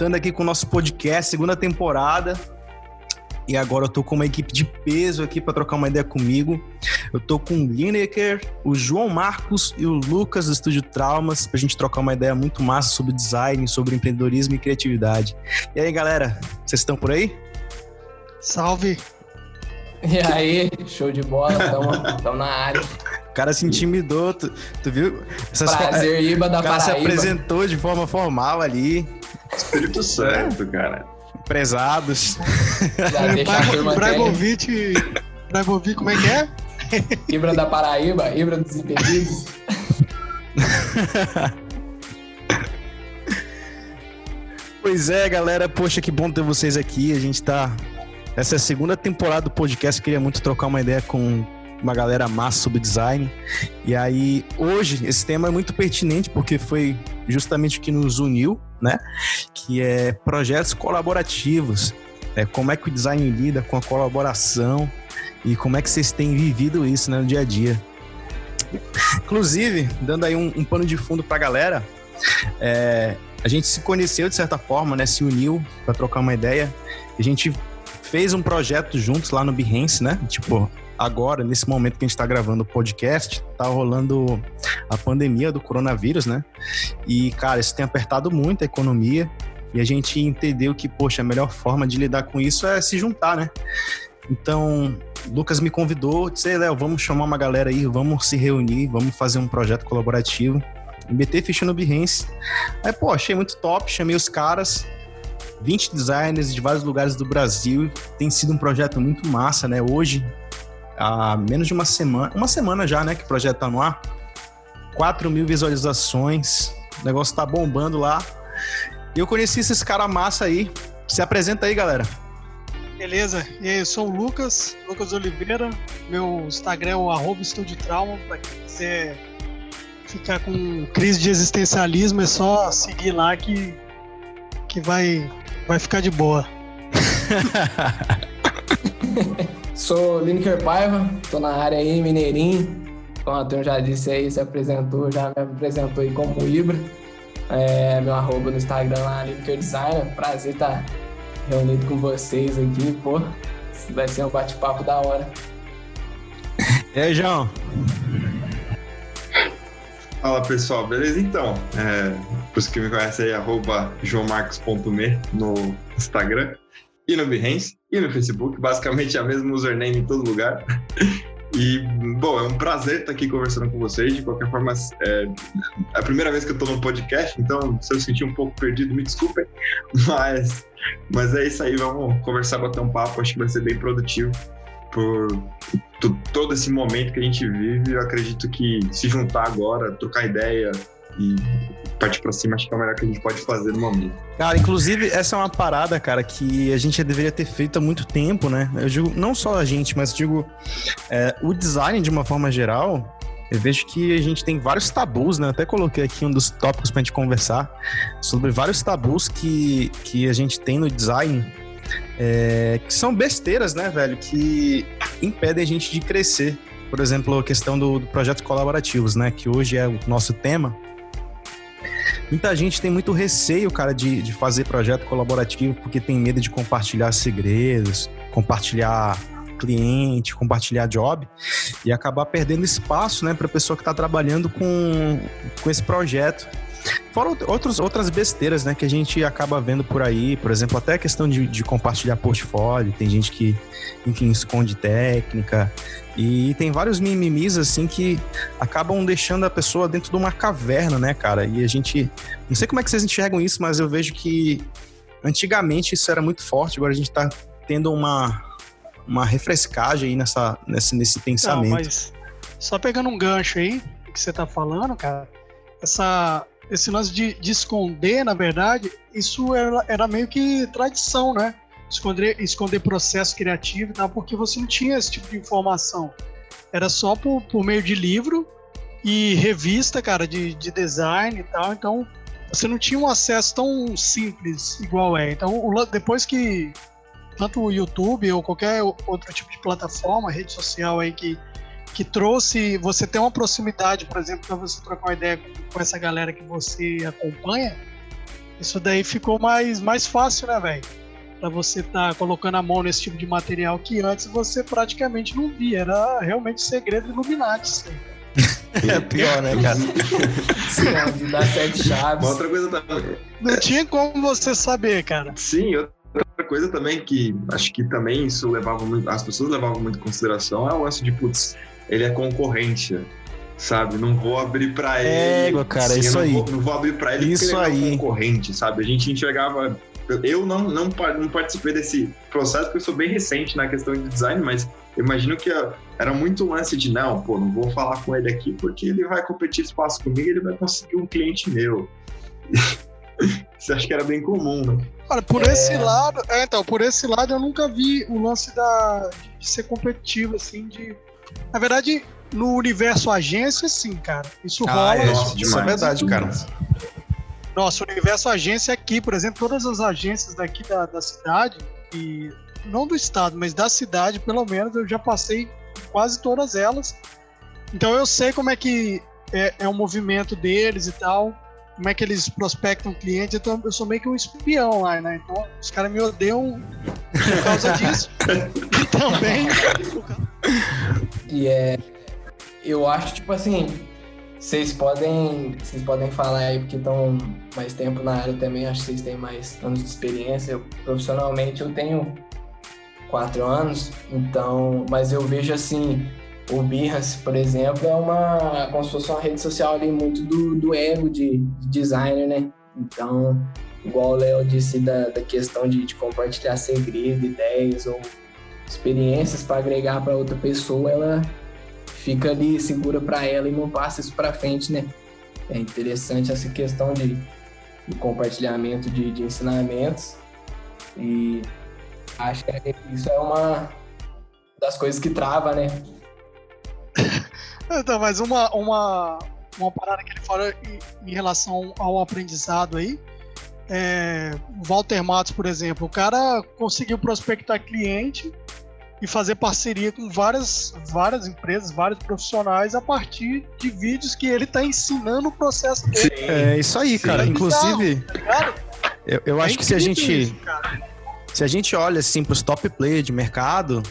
voltando aqui com o nosso podcast, segunda temporada. E agora eu tô com uma equipe de peso aqui para trocar uma ideia comigo. Eu tô com o Lineker, o João Marcos e o Lucas do Estúdio Traumas pra gente trocar uma ideia muito massa sobre design, sobre empreendedorismo e criatividade. E aí, galera, vocês estão por aí? Salve! E aí, show de bola, estamos na área. O cara se intimidou, tu, tu viu? Essas Prazer, Iba da O cara Paraíba. se apresentou de forma formal ali. Espírito Santo, cara. Prezados. Bragovic, Bragovic, como é que é? Ibra da Paraíba, Ibra dos Impedidos. Pois é, galera. Poxa, que bom ter vocês aqui. A gente tá. Essa é a segunda temporada do podcast. Queria muito trocar uma ideia com uma galera massa sobre design. E aí, hoje, esse tema é muito pertinente porque foi justamente o que nos uniu, né? Que é projetos colaborativos. É, como é que o design lida com a colaboração e como é que vocês têm vivido isso né, no dia a dia. Inclusive, dando aí um, um pano de fundo pra galera, é, a gente se conheceu de certa forma, né? Se uniu para trocar uma ideia. A gente fez um projeto juntos lá no Behance, né? Tipo, agora, nesse momento que a gente está gravando o podcast, tá rolando a pandemia do coronavírus, né? E, cara, isso tem apertado muito a economia. E a gente entendeu que, poxa, a melhor forma de lidar com isso é se juntar, né? Então, Lucas me convidou, disse, Léo, vamos chamar uma galera aí, vamos se reunir, vamos fazer um projeto colaborativo. meter ficha no Behance. Aí, pô, achei muito top, chamei os caras, 20 designers de vários lugares do Brasil. Tem sido um projeto muito massa, né? Hoje, há menos de uma semana, uma semana já, né, que o projeto tá no ar. 4 mil visualizações, o negócio tá bombando lá. E eu conheci esses caras massa aí. Se apresenta aí, galera. Beleza, e aí, eu sou o Lucas, Lucas Oliveira. Meu Instagram é o arroba Estúdio Trauma. Pra quem quiser ficar com crise de existencialismo, é só seguir lá que, que vai, vai ficar de boa. Sou Lineker Paiva, tô na área aí, Mineirinho. Como a turma já disse aí, se apresentou, já me apresentou aí como Ibra. É, meu arroba no Instagram lá, Lineker Designer. Prazer estar reunido com vocês aqui, pô. Vai ser um bate-papo da hora. E aí, João? Fala pessoal, beleza? Então, é, para os que me conhecem aí, arroba joãomarcos.me no Instagram e no Behance e no Facebook, basicamente é a mesma username em todo lugar. E, bom, é um prazer estar aqui conversando com vocês. De qualquer forma, é, é a primeira vez que eu estou no podcast, então se eu sentir um pouco perdido, me desculpem. Mas, mas é isso aí, vamos conversar, bater um papo. Acho que vai ser bem produtivo por todo esse momento que a gente vive. Eu acredito que se juntar agora, trocar ideia e partir para cima, acho que é o melhor que a gente pode fazer no momento. Cara, inclusive, essa é uma parada, cara, que a gente deveria ter feito há muito tempo, né? Eu digo, não só a gente, mas digo, é, o design de uma forma geral. Eu vejo que a gente tem vários tabus, né? Eu até coloquei aqui um dos tópicos pra gente conversar sobre vários tabus que, que a gente tem no design, é, que são besteiras, né, velho? Que impedem a gente de crescer. Por exemplo, a questão do, do projetos colaborativos, né? Que hoje é o nosso tema. Muita gente tem muito receio, cara, de, de fazer projeto colaborativo porque tem medo de compartilhar segredos, compartilhar cliente, compartilhar job e acabar perdendo espaço, né, para pessoa que está trabalhando com, com esse projeto. Fora outros, outras besteiras, né, que a gente acaba vendo por aí, por exemplo, até a questão de, de compartilhar portfólio, tem gente que, enfim, esconde técnica, e tem vários mimimis, assim, que acabam deixando a pessoa dentro de uma caverna, né, cara? E a gente. Não sei como é que vocês enxergam isso, mas eu vejo que antigamente isso era muito forte, agora a gente tá tendo uma, uma refrescagem aí nessa, nesse, nesse pensamento. Não, mas só pegando um gancho aí que você tá falando, cara, essa, esse lance de, de esconder, na verdade, isso era, era meio que tradição, né? Esconder, esconder processo criativo e tal, porque você não tinha esse tipo de informação. Era só por, por meio de livro e revista, cara, de, de design e tal. Então, você não tinha um acesso tão simples igual é. Então, o, depois que tanto o YouTube ou qualquer outro tipo de plataforma, rede social aí que, que trouxe você ter uma proximidade, por exemplo, para você trocar uma ideia com, com, essa galera que você acompanha, Isso daí ficou mais, mais fácil, né, velho? Pra você estar tá colocando a mão nesse tipo de material que antes você praticamente não via. Era realmente segredo Illuminati isso aí. É pior, né, cara? Sim, de dar sete chaves. Uma outra coisa também. Não tinha como você saber, cara. Sim, outra coisa também que acho que também isso levava muito, as pessoas levavam muito em consideração é o lance de, putz, ele é concorrente, sabe? Não vou abrir para ele. É, cara, isso não aí. Vou, não vou abrir para ele isso porque ele aí. é um concorrente, sabe? A gente enxergava. Eu não, não, não participei desse processo porque eu sou bem recente na questão de design, mas eu imagino que era muito lance de não, pô, não vou falar com ele aqui porque ele vai competir espaço comigo e ele vai conseguir um cliente meu. Você acha que era bem comum, né? Olha, por é... esse lado, é, então, por esse lado eu nunca vi o lance da, de ser competitivo, assim, de. Na verdade, no universo agência, sim, cara. Isso ah, rola. É, isso, isso é verdade, cara. Nossa, o universo agência aqui, por exemplo, todas as agências daqui da, da cidade, e não do estado, mas da cidade, pelo menos, eu já passei quase todas elas. Então eu sei como é que é, é o movimento deles e tal como é que eles prospectam clientes. Então, eu sou meio que um espião lá, né? Então, os caras me odeiam por causa disso. e também. E é. Eu acho, tipo assim. Vocês podem, vocês podem falar aí porque estão mais tempo na área também. Acho que vocês têm mais anos de experiência. Eu, profissionalmente, eu tenho quatro anos. Então, mas eu vejo assim o Behance, por exemplo, é uma como se fosse uma rede social ali muito do, do ego de, de designer, né? Então, igual o Léo disse da, da questão de, de compartilhar segredo, ideias ou experiências para agregar para outra pessoa, ela fica ali segura para ela e não passa isso para frente, né? É interessante essa questão de, de compartilhamento de, de ensinamentos e acho que isso é uma das coisas que trava, né? Então, mas uma, uma, uma parada que ele fala em, em relação ao aprendizado aí, é, o Walter Matos, por exemplo, o cara conseguiu prospectar cliente e fazer parceria com várias, várias empresas, vários profissionais a partir de vídeos que ele está ensinando o processo dele. Sim, é isso aí, Sim. cara. Inclusive, tá eu, eu é acho que se a gente isso, se a gente olha assim para os top players de mercado,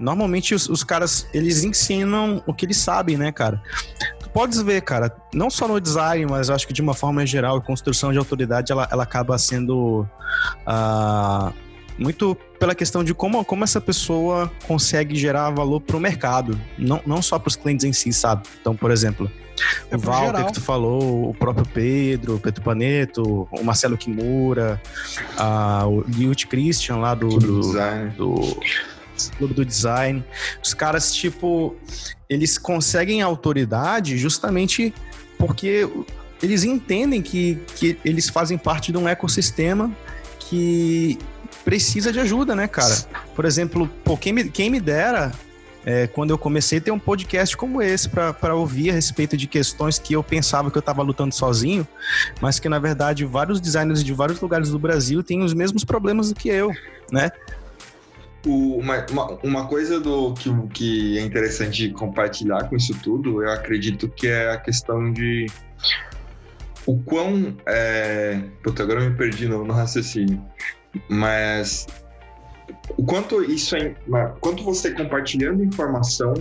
normalmente os, os, caras, eles ensinam o que eles sabem, né, cara? Tu podes ver, cara, não só no design, mas eu acho que de uma forma geral, a construção de autoridade, ela, ela acaba sendo uh, muito pela questão de como, como essa pessoa consegue gerar valor para o mercado, não, não só para os clientes em si, sabe? Então, por exemplo, é o Walter geral. que tu falou, o próprio Pedro, o Pedro Paneto, o Marcelo Kimura, uh, o Liut Christian lá do, do, do clube do design. Os caras, tipo, eles conseguem autoridade justamente porque eles entendem que, que eles fazem parte de um ecossistema que precisa de ajuda, né, cara? Por exemplo, pô, quem, me, quem me dera é, quando eu comecei a ter um podcast como esse para ouvir a respeito de questões que eu pensava que eu estava lutando sozinho, mas que na verdade vários designers de vários lugares do Brasil têm os mesmos problemas do que eu, né? O, uma, uma, uma, coisa do que, que é interessante compartilhar com isso tudo, eu acredito que é a questão de o quão. É... Puta, agora eu me perdi no, no raciocínio. Mas o quanto isso é. Quanto você compartilhando informação,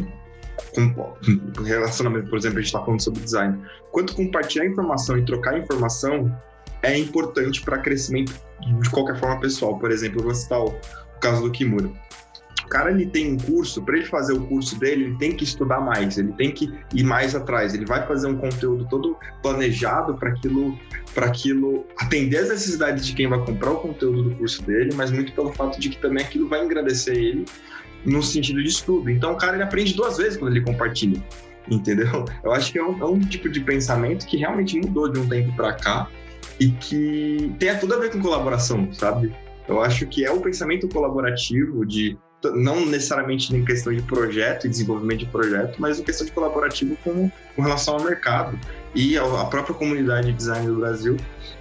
com, relacionamento, por exemplo, a gente está falando sobre design, quanto compartilhar informação e trocar informação é importante para crescimento de qualquer forma pessoal. Por exemplo, eu vou o, caso do Kimura. O cara ele tem um curso, para ele fazer o curso dele, ele tem que estudar mais, ele tem que ir mais atrás, ele vai fazer um conteúdo todo planejado para aquilo, para aquilo atender as necessidades de quem vai comprar o conteúdo do curso dele, mas muito pelo fato de que também aquilo vai engrandecer ele no sentido de estudo. Então o cara ele aprende duas vezes quando ele compartilha, entendeu? Eu acho que é um, é um tipo de pensamento que realmente mudou de um tempo para cá e que tem tudo a ver com colaboração, sabe? Eu acho que é o pensamento colaborativo de não necessariamente em questão de projeto e desenvolvimento de projeto, mas em questão de colaborativo com, com relação ao mercado e a própria comunidade de design do Brasil,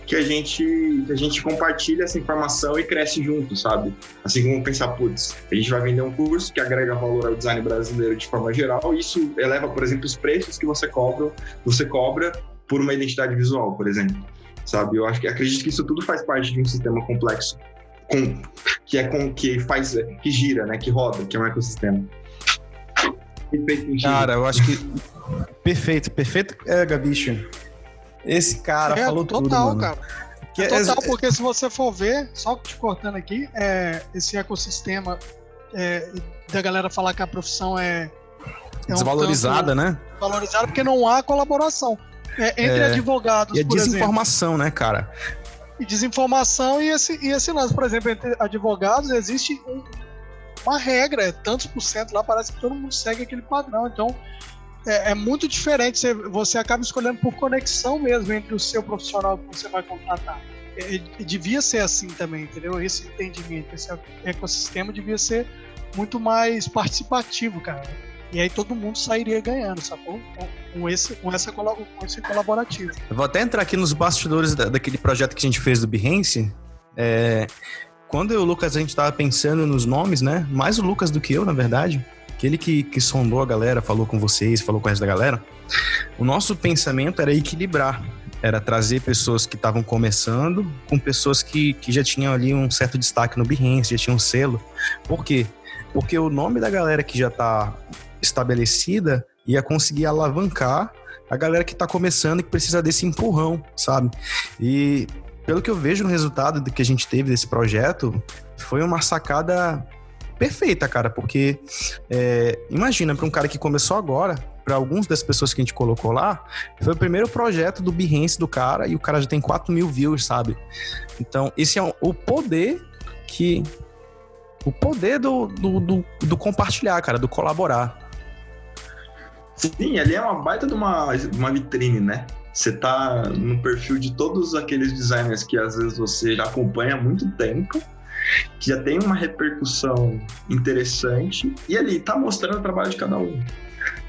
que a gente que a gente compartilha essa informação e cresce junto, sabe? Assim como pensar, putz, a gente vai vender um curso que agrega valor ao design brasileiro de forma geral, e isso eleva, por exemplo, os preços que você cobra, você cobra por uma identidade visual, por exemplo sabe? Eu acho que acredito que isso tudo faz parte de um sistema complexo, com, que é com que faz, que gira, né? Que roda, que é um ecossistema. Cara, eu acho que perfeito, perfeito, é, Gabicho. Esse cara é, falou total, tudo, cara. Que É é- total, porque se você for ver, só te cortando aqui, é, esse ecossistema é, da galera falar que a profissão é, é um desvalorizada, né? tanto valorizada porque não há colaboração. É, entre É, advogados, E a por exemplo, desinformação, né, cara? E desinformação e esse, e esse lance, por exemplo, entre advogados existe um- uma regra, é tantos por cento lá, parece que todo mundo segue aquele padrão. Então é, é muito diferente. Você, você acaba escolhendo por conexão mesmo entre o seu profissional que você vai contratar. É, é, devia ser assim também, entendeu? Esse entendimento, esse ecossistema devia ser muito mais participativo, cara. E aí todo mundo sairia ganhando, sacou? Com, esse, com, essa, com esse colaborativo. Eu vou até entrar aqui nos bastidores da- daquele projeto que a gente fez do Behance. É, quando eu o Lucas a gente tava pensando nos nomes, né? Mais o Lucas do que eu, na verdade. Aquele que, que sondou a galera, falou com vocês, falou com a resto da galera. O nosso pensamento era equilibrar. Era trazer pessoas que estavam começando com pessoas que, que já tinham ali um certo destaque no Behance, já tinham um selo. Por quê? Porque o nome da galera que já tá estabelecida ia conseguir alavancar a galera que tá começando e que precisa desse empurrão, sabe? E pelo que eu vejo no resultado do que a gente teve desse projeto, foi uma sacada perfeita, cara, porque é, imagina para um cara que começou agora, para alguns das pessoas que a gente colocou lá, foi o primeiro projeto do Behance do cara e o cara já tem 4 mil views, sabe? Então, esse é o poder que. O poder do, do, do, do compartilhar, cara, do colaborar. Sim, ali é uma baita de uma, uma vitrine, né? Você tá no perfil de todos aqueles designers que às vezes você já acompanha há muito tempo, que já tem uma repercussão interessante, e ali tá mostrando o trabalho de cada um.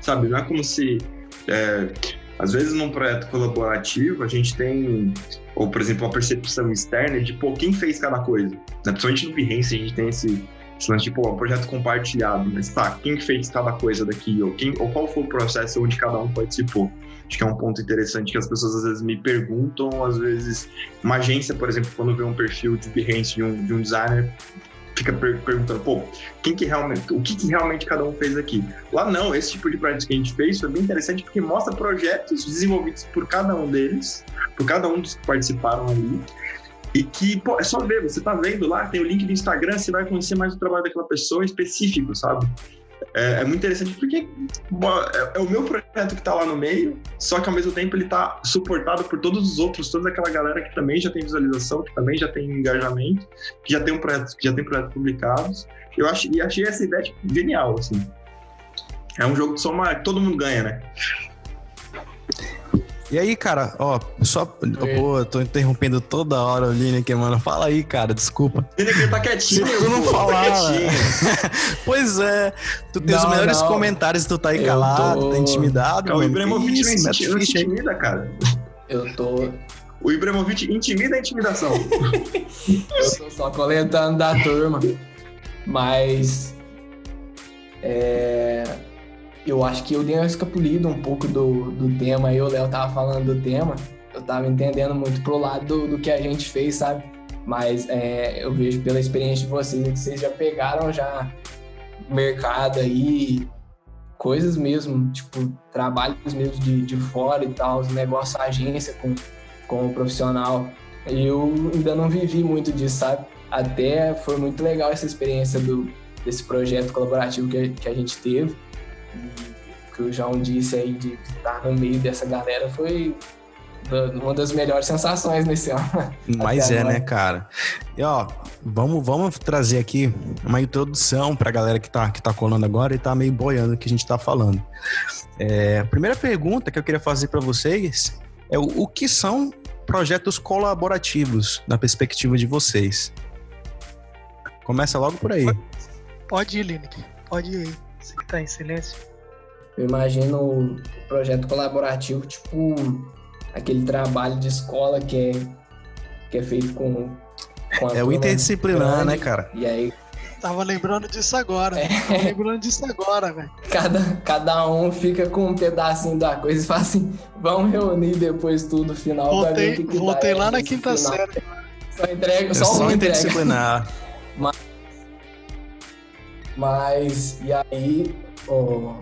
Sabe? Não é como se. é, às vezes num projeto colaborativo a gente tem, ou por exemplo, uma percepção externa de pô, quem fez cada coisa. Né? Principalmente no Behance a gente tem esse, esse lance de, pô, um projeto compartilhado, mas tá, quem fez cada coisa daqui, ou, quem, ou qual foi o processo onde cada um participou. Acho que é um ponto interessante que as pessoas às vezes me perguntam, às vezes uma agência, por exemplo, quando vê um perfil de Behance de um, de um designer, fica per- perguntando, pô, quem que realmente, o que, que realmente cada um fez aqui? Lá não, esse tipo de projeto que a gente fez foi bem interessante porque mostra projetos desenvolvidos por cada um deles, por cada um dos que participaram ali, e que, pô, é só ver, você tá vendo lá, tem o link do Instagram, você vai conhecer mais o trabalho daquela pessoa específico, sabe? É, é muito interessante porque é, é o meu projeto que tá lá no meio, só que ao mesmo tempo ele tá suportado por todos os outros, toda aquela galera que também já tem visualização, que também já tem engajamento, que já tem um projeto, que já tem projetos publicados. Eu ach, e achei essa ideia tipo, genial, assim. É um jogo de soma que todo mundo ganha, né? E aí, cara, ó, só. Pô, eu tô interrompendo toda hora o Lineker, mano. Fala aí, cara, desculpa. Ele tá quietinho, Se tu não pô, tá falar, quietinho. Pois é, tu tem os Não, melhores não. comentários, tu tá aí Eu calado, tô- tá intimidado. O. Ibrahimovic não isso, inti- mete não ficha aí. intimida, cara. Eu tô, O Ibrahimovic intimida a intimidação. eu tô só coletando da turma. Mas. É, eu acho que eu dei uma escapulida um pouco do, do tema. O Léo tava falando do tema. Eu tava entendendo muito pro lado do, do que a gente fez, sabe? Mas é, eu vejo pela experiência de vocês que vocês já pegaram já mercado aí, coisas mesmo, tipo, trabalhos mesmo de, de fora e tal, os negócios agência com, com o profissional. Eu ainda não vivi muito disso, sabe? Até foi muito legal essa experiência do, desse projeto colaborativo que, que a gente teve. E o que o João disse aí de estar no meio dessa galera foi uma das melhores sensações nesse ano. Mas é, agora. né, cara? E ó, vamos, vamos trazer aqui uma introdução pra galera que tá, que tá colando agora e tá meio boiando o que a gente tá falando. É, a primeira pergunta que eu queria fazer pra vocês é o, o que são projetos colaborativos na perspectiva de vocês? Começa logo por aí. Pode ir, Lineker. Pode ir. Você que tá em silêncio. Eu imagino o projeto colaborativo, tipo aquele trabalho de escola que é, que é feito com, com a É o interdisciplinar, grande. né, cara? E aí, Tava lembrando disso agora. É. Tava lembrando disso agora, velho. Cada, cada um fica com um pedacinho da coisa e fala assim: vamos reunir depois tudo final. pra ver Voltei, o que que dá voltei lá na quinta final. série. Só entrega, É só, só um entrega. interdisciplinar. Mas, e aí, ó,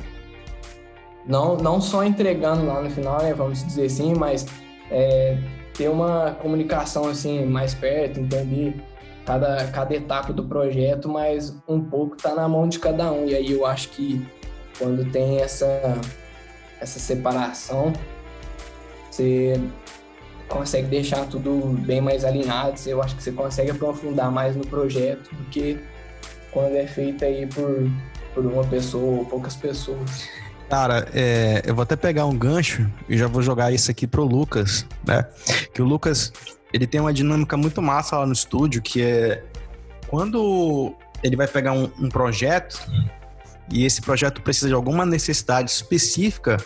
não, não só entregando lá no final, né, vamos dizer assim, mas é, ter uma comunicação assim mais perto, entender cada, cada etapa do projeto, mas um pouco tá na mão de cada um. E aí eu acho que quando tem essa, essa separação, você consegue deixar tudo bem mais alinhado, eu acho que você consegue aprofundar mais no projeto do que quando é feito aí por, por uma pessoa ou poucas pessoas. Cara, é, eu vou até pegar um gancho e já vou jogar isso aqui pro Lucas, né? Que o Lucas, ele tem uma dinâmica muito massa lá no estúdio, que é quando ele vai pegar um, um projeto e esse projeto precisa de alguma necessidade específica,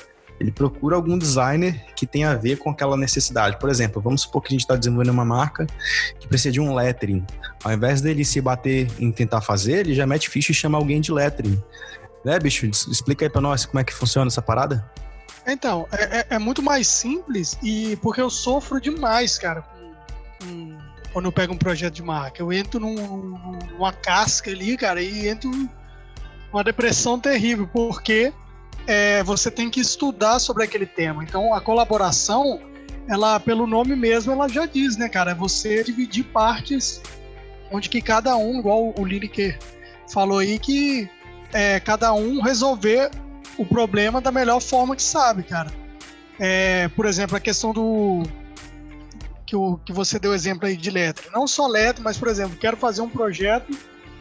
ele procura algum designer que tenha a ver com aquela necessidade. Por exemplo, vamos supor que a gente está desenvolvendo uma marca que precisa de um lettering. Ao invés dele se bater em tentar fazer, ele já mete ficha e chama alguém de lettering. Né, bicho? Explica aí pra nós como é que funciona essa parada. Então, é, é- é muito mais simples e porque eu sofro demais, cara, com- com- quando eu pego um projeto de marca. Eu entro num- numa casca ali, cara, e entro numa depressão terrível, porque é, você tem que estudar sobre aquele tema. Então, a colaboração, ela, pelo nome mesmo, ela já diz, né, cara? É você dividir partes onde que cada um, igual o Lineker falou aí, que é, cada um resolver o problema da melhor forma que sabe, cara. É, por exemplo, a questão do. Que, o, que você deu exemplo aí de letra. Não só letra, mas, por exemplo, quero fazer um projeto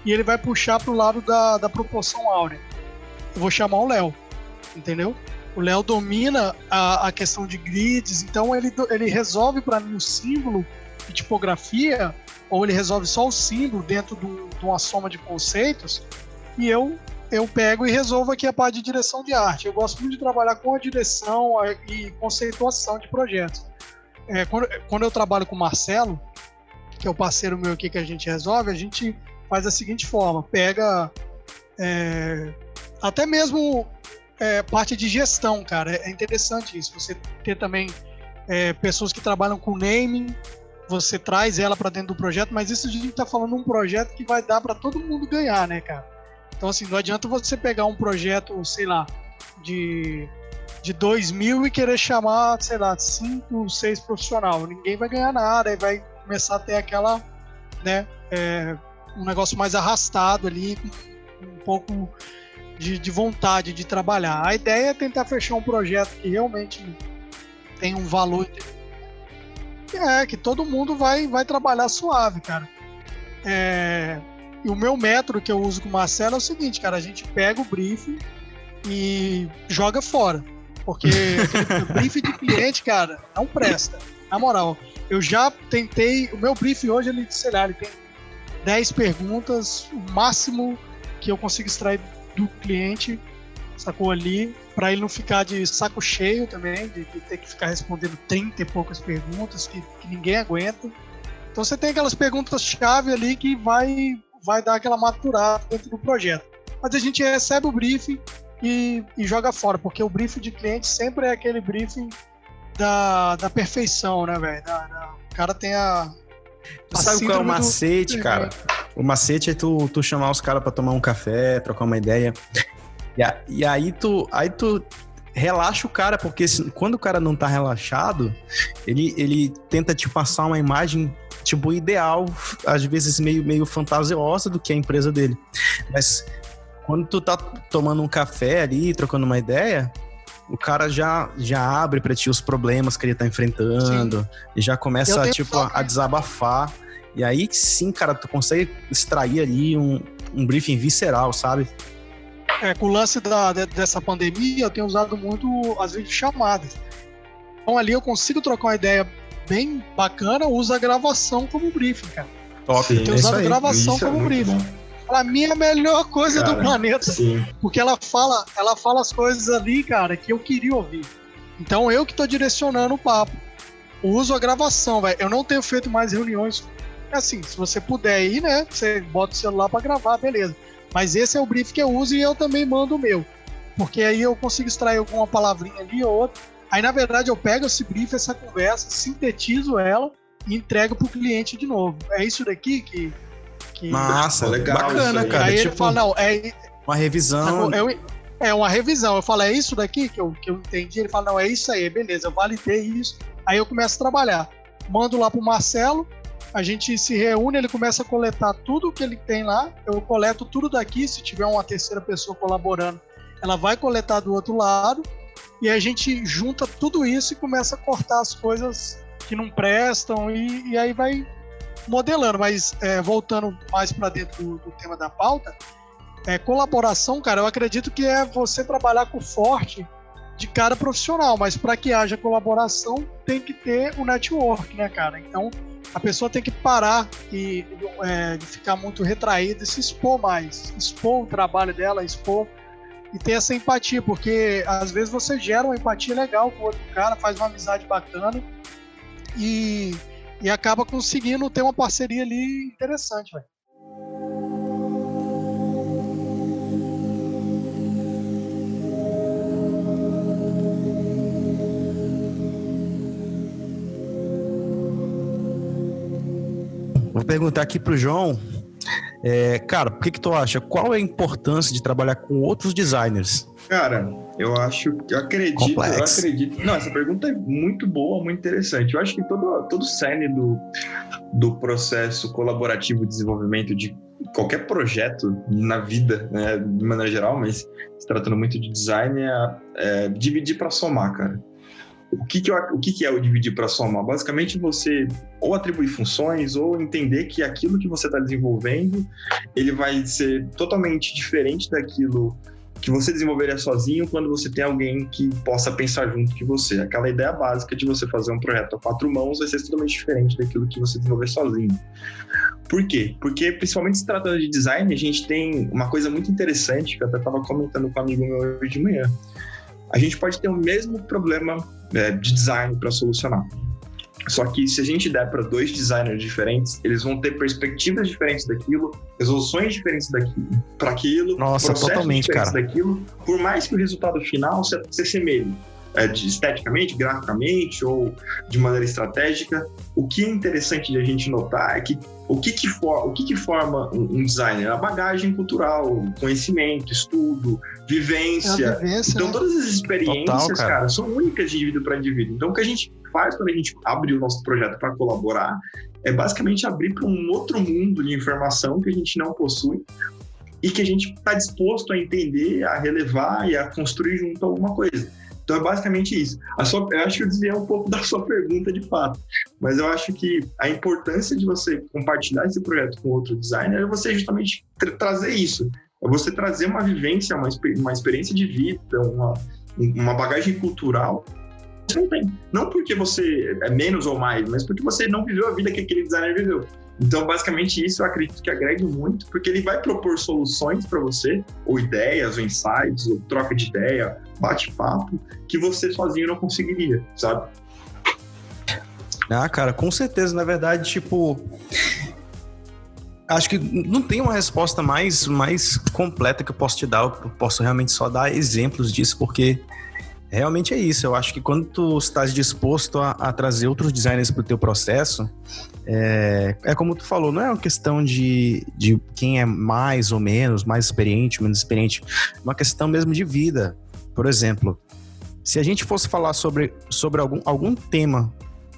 e ele vai puxar pro lado da, da proporção áurea. Eu vou chamar o Léo, entendeu? O Léo domina a, a questão de grids, então ele, ele resolve para mim o símbolo de tipografia, ou ele resolve só o símbolo dentro de, um- uma soma de conceitos, e eu eu pego e resolvo aqui a parte de direção de arte. Eu gosto muito de trabalhar com a direção e conceituação de projetos. É, quando, quando eu trabalho com o Marcelo, que é o parceiro meu aqui que a gente resolve, a gente faz da seguinte forma: pega é, até mesmo é, parte de gestão, cara. É interessante isso. Você ter também é, pessoas que trabalham com naming, você traz ela para dentro do projeto, mas isso a gente está falando um projeto que vai dar para todo mundo ganhar, né, cara? Então, assim, não adianta você pegar um projeto, sei lá, de, de 2 mil e querer chamar, sei lá, 5, 6 profissional. Ninguém vai ganhar nada, aí vai começar a ter aquela, né, é, um negócio mais arrastado ali, um pouco de, de vontade de trabalhar. A ideia é tentar fechar um projeto que realmente tem um valor. É, que todo mundo vai, vai trabalhar suave, cara. É, e o meu método que eu uso com o Marcelo é o seguinte, cara, a gente pega o briefing e joga fora. Porque aquele briefing de cliente, cara, não presta. Na moral, eu já tentei. O meu briefing hoje, ele, sei lá, ele tem 10 perguntas, o máximo que eu consigo extrair do cliente, sacou ali, para ele não ficar de saco cheio também, de, de ter que ficar respondendo 30 e poucas perguntas que, que ninguém aguenta. Então você tem aquelas perguntas-chave ali que vai, vai dar aquela maturada dentro do projeto. Mas a gente recebe o briefing e, e joga fora, porque o briefing de cliente sempre é aquele briefing da, da perfeição, né, velho? O cara tem a. Tu sabe qual é o síndrome do- macete, cara? O macete é tu, tu chamar os caras pra tomar um café, trocar uma ideia. E, a- e aí tu aí tu relaxa o cara, porque se- quando o cara não tá relaxado, ele, ele tenta te passar uma imagem tipo ideal, às vezes meio, meio fantasiosa do que é a empresa dele. Mas quando tu tá tomando um café ali, trocando uma ideia, o cara já, já abre pra ti os problemas que ele tá enfrentando, e já começa tipo, a, a desabafar. E aí sim, cara, tu consegue extrair ali um, um briefing visceral, sabe? É, com o lance da, de- dessa pandemia, eu tenho usado muito as videochamadas. Então ali eu consigo trocar uma ideia bem bacana, uso a gravação como briefing, cara. Top. Sim, é Tenho isso usado aí. gravação Isso é como muito briefing. bom. Pra mim é a melhor coisa do Cara, planeta. Sim. Porque ela fala, ela fala as coisas ali, cara, que eu queria ouvir. Então eu que tô direcionando o papo. Uso a gravação, velho. Eu não tenho feito mais reuniões assim, se você puder ir, né? Você bota o celular para gravar, beleza. Mas esse é o brief que eu uso e eu também mando o meu. Porque aí eu consigo extrair alguma palavrinha ali ou outra. Aí, na verdade, eu pego esse brief, essa conversa, sintetizo ela e entrego pro cliente de novo. É isso daqui que. que... Massa, legal. Bacana, cara. Aí tipo, ele fala, não, é. Uma revisão. Eu, é uma revisão. Eu falo, é isso daqui que eu, que eu entendi? Ele fala, não, é isso aí, beleza, eu validei isso. Aí eu começo a trabalhar. Mando lá pro Marcelo, a gente se reúne, ele começa a coletar tudo que ele tem lá. Eu coleto tudo daqui, se tiver uma terceira pessoa colaborando, ela vai coletar do outro lado. E a gente junta tudo isso e começa a cortar as coisas que não prestam e, e aí vai modelando. Mas é, voltando mais para dentro do, do, tema da pauta, é, colaboração, cara, eu acredito que é você trabalhar com o forte de cada profissional, mas para que haja colaboração tem que ter o network, né, cara? Então a pessoa tem que parar e, é, de ficar muito retraída e se expor mais, expor o trabalho dela, expor e ter essa empatia, porque às vezes você gera uma empatia legal com o outro cara, faz uma amizade bacana e, e acaba conseguindo ter uma parceria ali interessante, velho. Vou perguntar aqui pro João. É, cara, por que que tu acha? Qual é a importância de trabalhar com outros designers? Cara, eu acho, eu acredito, Complexo. eu acredito. Não, essa pergunta é muito boa, muito interessante. Eu acho que todo todo o cerne do, do processo colaborativo de desenvolvimento de qualquer projeto na vida, né, de maneira geral, mas se tratando muito de design, é, é dividir para somar, cara. O que, que, eu, o que, que é o dividir para somar? Basicamente, você ou atribuir funções ou entender que aquilo que você está desenvolvendo ele vai ser totalmente diferente daquilo que você desenvolveria sozinho quando você tem alguém que possa pensar junto de você. Aquela ideia básica de você fazer um projeto a quatro mãos vai ser totalmente diferente daquilo que você desenvolver sozinho. Por quê? Porque, principalmente se tratando de design, a gente tem uma coisa muito interessante que eu até estava comentando com um amigo meu hoje de manhã. A gente pode ter o mesmo problema é, de design para solucionar. Só que se a gente der para dois designers diferentes, eles vão ter perspectivas diferentes daquilo, resoluções diferentes daquilo, para aquilo, Nossa, totalmente, diferentes cara. daquilo, por mais que o resultado final se, se assemelhe é, de, esteticamente, graficamente ou de maneira estratégica. O que é interessante de a gente notar é que o que, que, for, o que, que forma um, um designer? A bagagem cultural, conhecimento, estudo, vivência. É vivência então, né? todas as experiências, Total, cara. cara. são únicas de indivíduo para indivíduo. Então, o que a gente faz quando a gente abre o nosso projeto para colaborar é basicamente abrir para um outro mundo de informação que a gente não possui e que a gente está disposto a entender, a relevar e a construir junto alguma coisa. Então é basicamente isso. Sua, eu acho que eu desviei um pouco da sua pergunta de fato, mas eu acho que a importância de você compartilhar esse projeto com outro designer é você justamente tra trazer isso. É você trazer uma vivência, uma, uma experiência de vida, uma, uma bagagem cultural você não tem. Não porque você é menos ou mais, mas porque você não viveu a vida que aquele designer viveu. Então, basicamente, isso eu acredito que agrega muito, porque ele vai propor soluções para você, ou ideias, ou insights, ou troca de ideia, bate-papo, que você sozinho não conseguiria, sabe? Ah, cara, com certeza. Na verdade, tipo. Acho que não tem uma resposta mais, mais completa que eu posso te dar. Eu posso realmente só dar exemplos disso, porque realmente é isso. Eu acho que quando tu estás disposto a, a trazer outros designers para o teu processo, é, é, como tu falou, não é uma questão de, de quem é mais ou menos, mais experiente, menos experiente, é uma questão mesmo de vida. Por exemplo, se a gente fosse falar sobre, sobre algum, algum tema,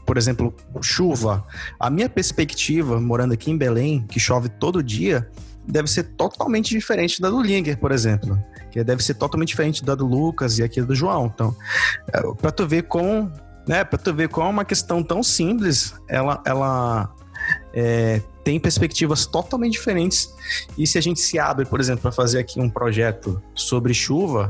por exemplo, chuva, a minha perspectiva, morando aqui em Belém, que chove todo dia, deve ser totalmente diferente da do Linger, por exemplo que deve ser totalmente diferente da do Lucas e aqui do João. Então, é, para tu ver com, né, para tu ver como uma questão tão simples, ela, ela é, tem perspectivas totalmente diferentes. E se a gente se abre, por exemplo, para fazer aqui um projeto sobre chuva,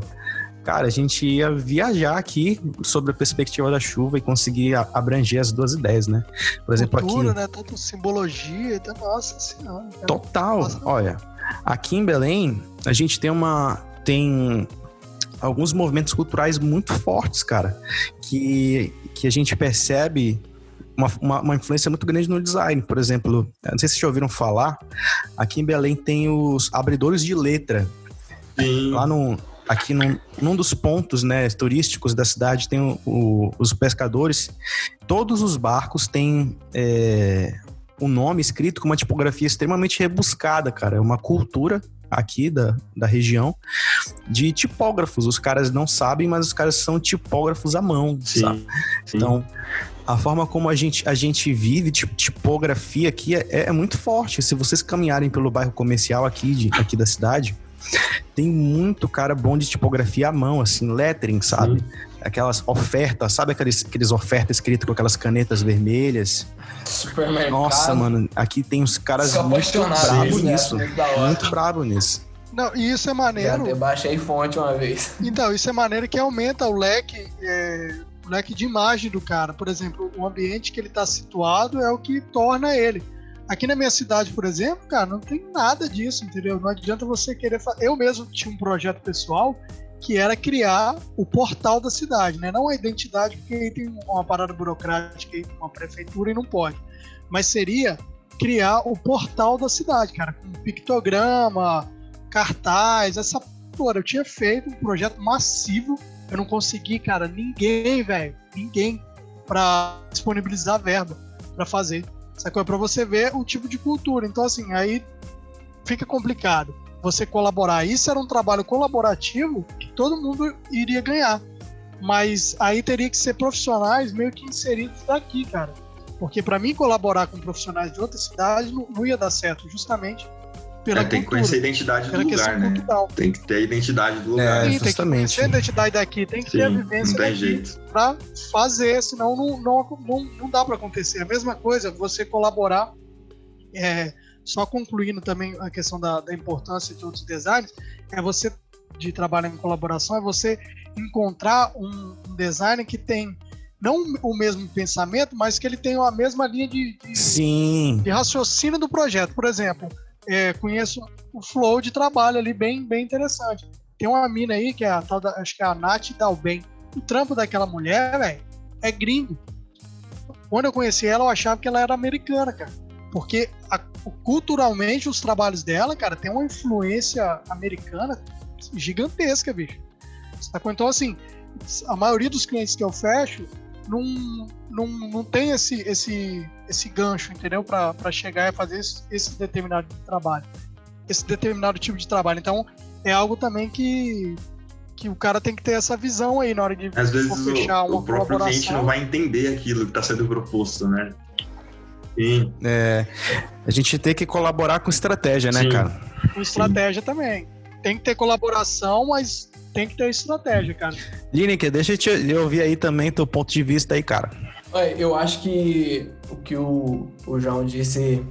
cara, a gente ia viajar aqui sobre a perspectiva da chuva e conseguir abranger as duas ideias, né? Por exemplo, Cultura, aqui. né? Tanto simbologia, então, nossa senhora. Total. Nossa, Olha, aqui em Belém, a gente tem uma tem alguns movimentos culturais muito fortes, cara, que, que a gente percebe uma, uma, uma, influência muito grande no design. Por exemplo, não sei se vocês já ouviram falar, aqui em Belém tem os abridores de letra. Sim. Lá no, aqui num, num dos pontos né, turísticos da cidade tem o, o, os pescadores. Todos os barcos têm é, um nome escrito com uma tipografia extremamente rebuscada, cara. É uma cultura aqui da, da região de tipógrafos. Os caras não sabem, mas os caras são tipógrafos à mão, sim, sabe? Sim. Então, a forma como a gente, a gente vive tipografia aqui é, é, muito forte. Se vocês caminharem pelo bairro comercial aqui, de, aqui da cidade, tem muito cara bom de tipografia à mão, assim, lettering, sabe? Sim. Aquelas ofertas, sabe aqueles, aqueles ofertas escritas com aquelas canetas vermelhas? Supermercado. Nossa, mano, aqui tem uns caras muito bravos né? nisso. Muito, muito bravo nisso. Não, e isso é maneiro. Já até baixei fonte uma vez. Então, isso é maneiro que aumenta o leque, é, o leque de imagem do cara. Por exemplo, o ambiente que ele está situado é o que torna ele. Aqui na minha cidade, por exemplo, cara, não tem nada disso, entendeu? Não adianta você querer fazer. Eu mesmo tinha um projeto pessoal que era criar o portal da cidade, né? Não a identidade, porque aí tem uma parada burocrática aí, uma prefeitura e não pode. Mas seria criar o portal da cidade, cara, com pictograma, cartaz, essa porra. Eu tinha feito um projeto massivo, eu não consegui, cara, ninguém, velho, ninguém para disponibilizar verba para fazer. Sacou? É pra você ver o tipo de cultura. Então, assim, aí fica complicado você colaborar. Isso era um trabalho colaborativo que todo mundo iria ganhar. Mas aí teria que ser profissionais meio que inseridos daqui, cara. Porque para mim colaborar com profissionais de outra cidade não, não ia dar certo, justamente pela é, tem cultura, que conhecer a identidade do lugar, né? Cultural. Tem que ter a identidade do lugar. É, Sim, tem que conhecer a identidade daqui, tem que Sim, ter a vivência não tem jeito. pra fazer, senão não, não, não, não dá para acontecer. A mesma coisa, você colaborar, é, só concluindo também a questão da, da importância de outros designs, é você, de trabalho em colaboração, é você encontrar um, um designer que tem não o mesmo pensamento, mas que ele tem a mesma linha de, de, Sim. de raciocínio do projeto. Por exemplo, é, conheço o flow de trabalho ali bem, bem interessante. Tem uma mina aí, que é a tal da, acho que é a Nath Dalben. O trampo daquela mulher, velho, é gringo. Quando eu conheci ela, eu achava que ela era americana, cara. Porque a, culturalmente os trabalhos dela, cara, tem uma influência americana gigantesca, bicho. Então, assim, a maioria dos clientes que eu fecho não, não, não tem esse, esse, esse gancho, entendeu? Para chegar e fazer esse, esse, determinado trabalho, esse determinado tipo de trabalho. Então, é algo também que, que o cara tem que ter essa visão aí na hora de Às vezes fechar o, uma o próprio cliente não vai entender aquilo que está sendo proposto, né? Sim. É, a gente tem que colaborar com estratégia, né, Sim. cara? Com estratégia Sim. também. Tem que ter colaboração, mas tem que ter estratégia, cara. Lineker, deixa eu te eu ouvir aí também teu ponto de vista aí, cara. Eu acho que o que o, o João disse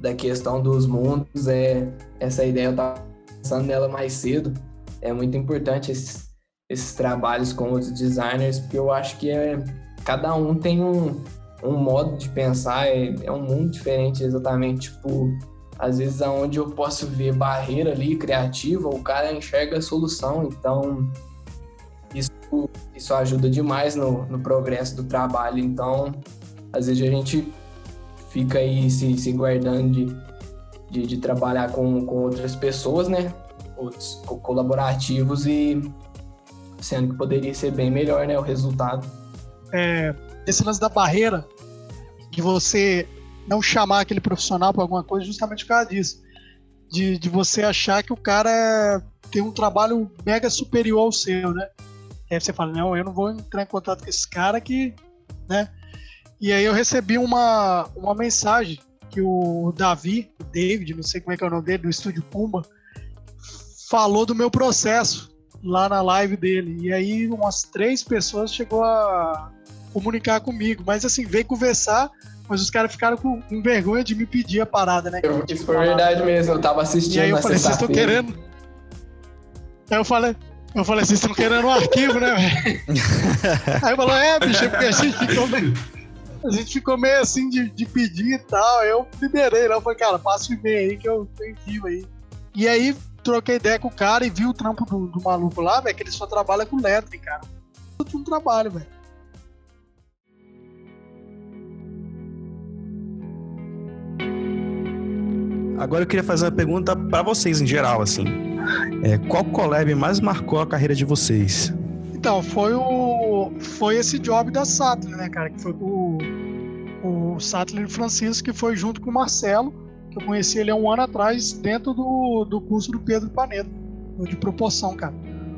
da questão dos mundos é essa ideia, eu tava pensando nela mais cedo. É muito importante esses, esses trabalhos com os designers, porque eu acho que é, cada um tem um, um modo de pensar, é, é um mundo diferente exatamente. Tipo, às vezes aonde eu posso ver barreira ali criativa, o cara enxerga a solução, então isso, isso ajuda demais no, no progresso do trabalho. Então, às vezes a gente fica aí se, se guardando de, de, de trabalhar com, com outras pessoas, né? Outros colaborativos e sendo que poderia ser bem melhor, né? O resultado. É, esse lance da barreira, que você não chamar aquele profissional para alguma coisa justamente por causa disso. De, de você achar que o cara tem um trabalho mega superior ao seu, né? Aí você fala, não, eu não vou entrar em contato com esse cara que, né? E aí eu recebi uma, uma mensagem que o Davi, o David, não sei como é que é o nome dele, do Estúdio Pumba, falou do meu processo lá na live dele. E aí umas três pessoas chegou a comunicar comigo, mas assim, veio conversar mas os caras ficaram com, com, vergonha de me pedir a parada, né? Eu, isso foi verdade mesmo, eu tava assistindo. E aí eu falei, vocês estão querendo. Aí eu falei, eu falei, vocês estão querendo um arquivo, né, velho? aí falou, é, bicho, é porque a gente ficou meio. A gente ficou meio assim de, de pedir e tal. Eu liberei lá, eu falei, cara, passa o e-mail aí que eu envio aí. E aí troquei ideia com o cara e vi o trampo do, do maluco lá, velho, que ele só trabalha com lettering, cara. Tudo um trabalho, velho. Agora eu queria fazer uma pergunta para vocês em geral, assim. É, qual collab mais marcou a carreira de vocês? Então, foi o foi esse job da Sattler, né, cara? Que foi o, o Sattler Francisco, que foi junto com o Marcelo, que eu conheci ele há um ano atrás, dentro do, do curso do Pedro Paneto, de proporção, cara.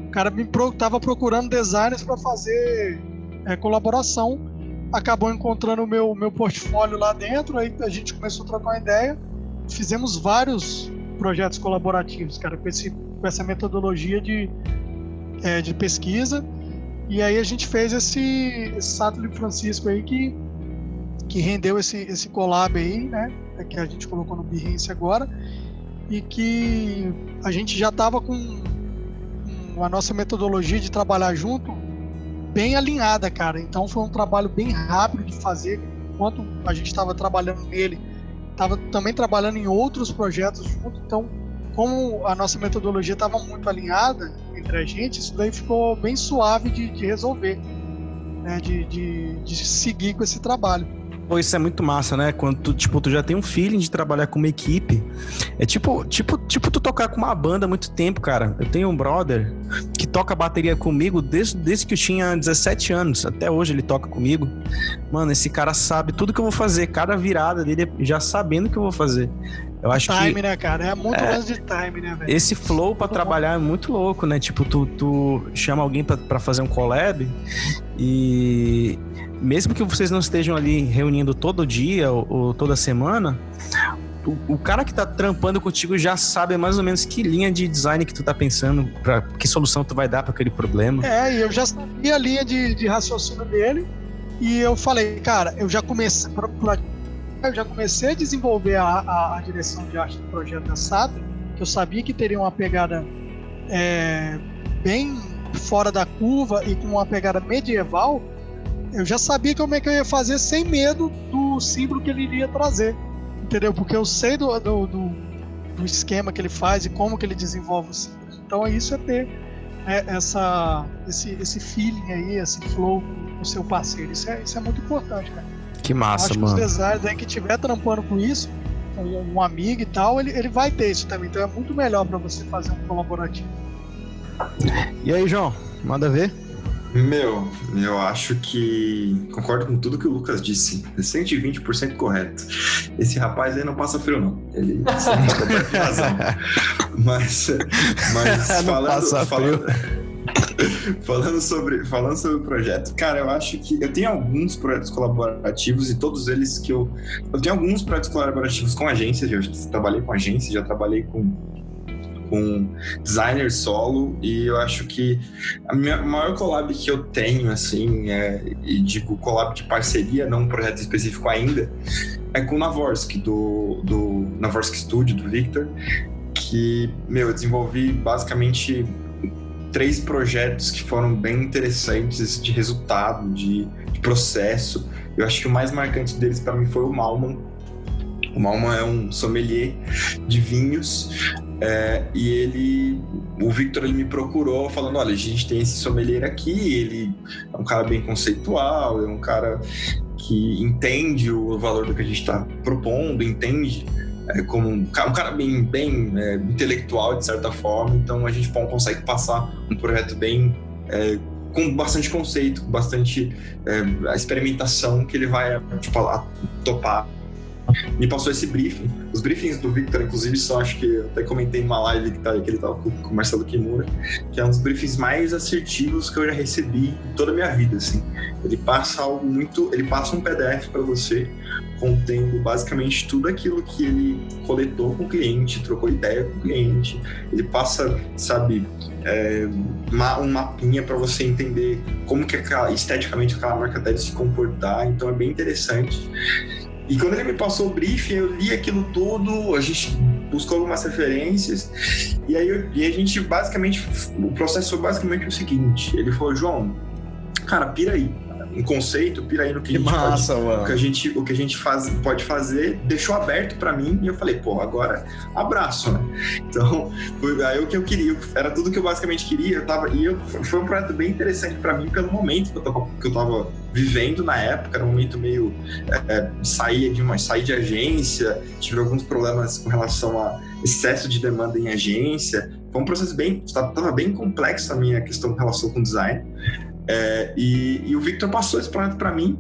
O cara me pro, tava procurando designers para fazer é, colaboração, acabou encontrando o meu, meu portfólio lá dentro, aí a gente começou a trocar uma ideia, fizemos vários projetos colaborativos, cara, com, esse, com essa metodologia de, é, de pesquisa. E aí a gente fez esse, esse Satélite Francisco aí que, que rendeu esse, esse collab aí, né? Que a gente colocou no Behance agora. E que a gente já estava com a nossa metodologia de trabalhar junto bem alinhada, cara. Então foi um trabalho bem rápido de fazer. Enquanto a gente estava trabalhando nele, estava também trabalhando em outros projetos junto. Então, como a nossa metodologia estava muito alinhada, entre a gente, isso daí ficou bem suave de, de resolver, né? de, de, de seguir com esse trabalho. Pô, isso é muito massa, né? Quando tu, tipo, tu já tem um feeling de trabalhar com uma equipe. É tipo, tipo, tipo tu tocar com uma banda há muito tempo, cara. Eu tenho um brother que toca bateria comigo desde, desde que eu tinha 17 anos. Até hoje ele toca comigo. Mano, esse cara sabe tudo que eu vou fazer. Cada virada dele é já sabendo o que eu vou fazer. Eu acho time, que, né, cara? É muito é, de time, né, velho? Esse flow para trabalhar bom. é muito louco, né? Tipo, tu, tu chama alguém para fazer um collab e mesmo que vocês não estejam ali reunindo todo dia ou, ou toda semana, o, o, cara que tá trampando contigo já sabe mais ou menos que linha de design que tu tá pensando, para que solução tu vai dar para aquele problema. É, e eu já sabia a linha de, de raciocínio dele e eu falei, cara, eu já comecei, eu já comecei a desenvolver a, a, a direção de arte do projeto da SATA, que eu sabia que teria uma pegada é, bem fora da curva e com uma pegada medieval, eu já sabia como é que eu ia fazer sem medo do símbolo que ele iria trazer, entendeu? Porque eu sei do, do, do, do esquema que ele faz e como que ele desenvolve os símbolos. Então isso é ter né, essa, esse, esse feeling aí, esse flow com o seu parceiro. Isso é, isso é muito importante, cara. Que massa, Acho mano. que os designers aí que estiver trampando com isso, um, um amigo e tal, ele, ele vai ter isso também. Então é muito melhor para você fazer um colaborativo. E aí, João? Manda ver? Meu, eu acho que concordo com tudo que o Lucas disse. 120% correto. Esse rapaz aí não passa frio, não. Ele tem razão. Mas, mas falando, falando, falando, sobre, falando sobre o projeto, cara, eu acho que eu tenho alguns projetos colaborativos e todos eles que eu. Eu tenho alguns projetos colaborativos com agências, já trabalhei com agências, já trabalhei com com designer solo e eu acho que a minha maior collab que eu tenho, assim, é, e digo collab de parceria, não um projeto específico ainda, é com o Navorsky, do, do Navorsky Studio, do Victor, que, meu, eu desenvolvi basicamente três projetos que foram bem interessantes de resultado, de, de processo. Eu acho que o mais marcante deles para mim foi o Malman. O Malman é um sommelier de vinhos é, e ele, o Victor, ele me procurou falando, olha, a gente tem esse sommelier aqui, ele é um cara bem conceitual, é um cara que entende o valor do que a gente está propondo, entende é, como um, cara bem, bem é, intelectual, de certa forma, então a gente consegue passar um projeto bem é, com bastante conceito, com bastante é, a experimentação que ele vai tipo, a, topar. Me passou esse briefing. Os briefings do Victor, inclusive, são, acho que eu até comentei numa live que, tá, que ele tava com, com o Marcelo Kimura, que é um dos briefings mais assertivos que eu já recebi em toda a minha vida, assim. Ele passa algo muito... Ele passa um PDF para você contendo basicamente tudo aquilo que ele coletou com o cliente, trocou ideia com o cliente. Ele passa, sabe, é, uma, um mapinha para você entender como que aquela, esteticamente aquela marca deve se comportar. Então é bem interessante. E quando ele me passou o briefing, eu li aquilo tudo, a gente buscou algumas referências, e aí eu, e a gente basicamente, o processo foi basicamente o seguinte: ele falou, João, cara, pira aí, um conceito, pira aí no que, que a gente massa, pode, mano. o que a gente, o que a gente faz, pode fazer, deixou aberto para mim e eu falei, pô, agora abraço, né? Então, foi aí o que eu queria, era tudo que eu basicamente queria, eu tava, e eu, foi um projeto bem interessante para mim pelo momento que eu tava, que eu tava vivendo na época, era um momento meio é, saía de uma sair de agência, tive alguns problemas com relação a excesso de demanda em agência, foi um processo bem, estava bem complexo a minha questão em relação com design. É, e, e, o Victor passou esse projeto para mim.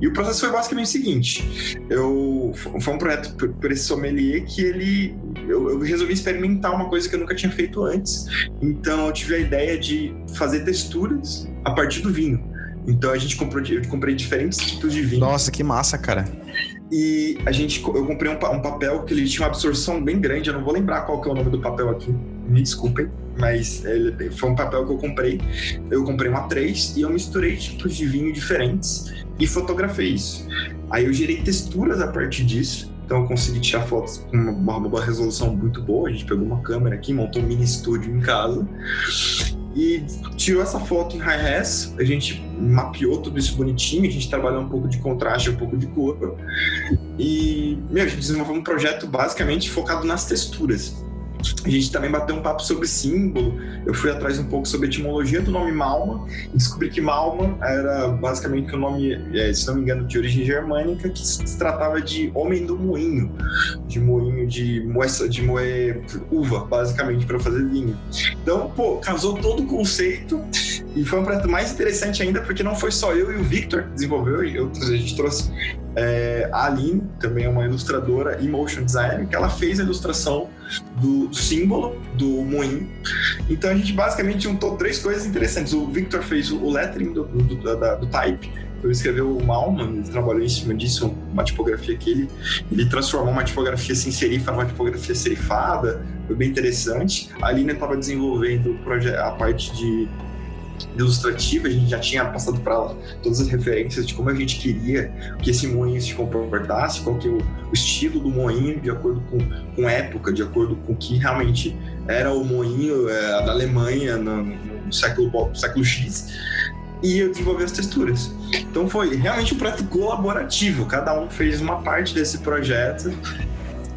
E o processo foi basicamente o seguinte: eu foi um projeto por, por esse sommelier que ele eu, eu, resolvi experimentar uma coisa que eu nunca tinha feito antes. Então eu tive a ideia de fazer texturas a partir do vinho. Então a gente comprou, eu comprei diferentes tipos de vinho. Nossa, que massa, cara. E a gente, eu comprei um, um, papel que ele tinha uma absorção bem grande. Eu não vou lembrar qual que é o nome do papel aqui. Me desculpem, mas ele, foi um papel que eu comprei. Eu comprei uma 3 e eu misturei tipos de vinho diferentes e fotografei isso. Aí eu gerei texturas a partir disso. Então eu consegui tirar fotos com uma, uma resolução muito boa. A gente pegou uma câmera aqui, montou um mini estúdio em casa e tirou essa foto em high res. A gente mapeou tudo isso bonitinho, a gente trabalhou um pouco de contraste, um pouco de cor. E, meu, a gente desenvolveu um projeto basicamente focado nas texturas. A gente também bateu um papo sobre símbolo. Eu fui atrás um pouco sobre a etimologia do nome Malma e descobri que Malma era basicamente o nome, é, se não me engano, de origem germânica, que se tratava de homem do moinho, de moinho de moer, de moer uva, basicamente, para fazer vinho. Então, pô, casou todo o conceito e foi um projeto mais interessante ainda porque não foi só eu e o Victor que desenvolveu, e eu, a gente trouxe é, a Aline, também é uma ilustradora e motion designer, que ela fez a ilustração do símbolo do moinho. Então a gente basicamente juntou três coisas interessantes. O Victor fez o lettering do, do, do, do type, ele escreveu o Malman, ele trabalhou em cima disso, uma tipografia que ele, ele transformou uma tipografia sem serifa numa tipografia serifada, foi bem interessante. A Aline estava desenvolvendo a parte de ilustrativa, a gente já tinha passado para ela todas as referências de como a gente queria que esse moinho se comportasse, qual que é o, o estilo do moinho, de acordo com, com época, de acordo com o que realmente era o moinho é, da Alemanha no, no século, século X e eu desenvolvi as texturas. Então foi realmente um projeto colaborativo, cada um fez uma parte desse projeto.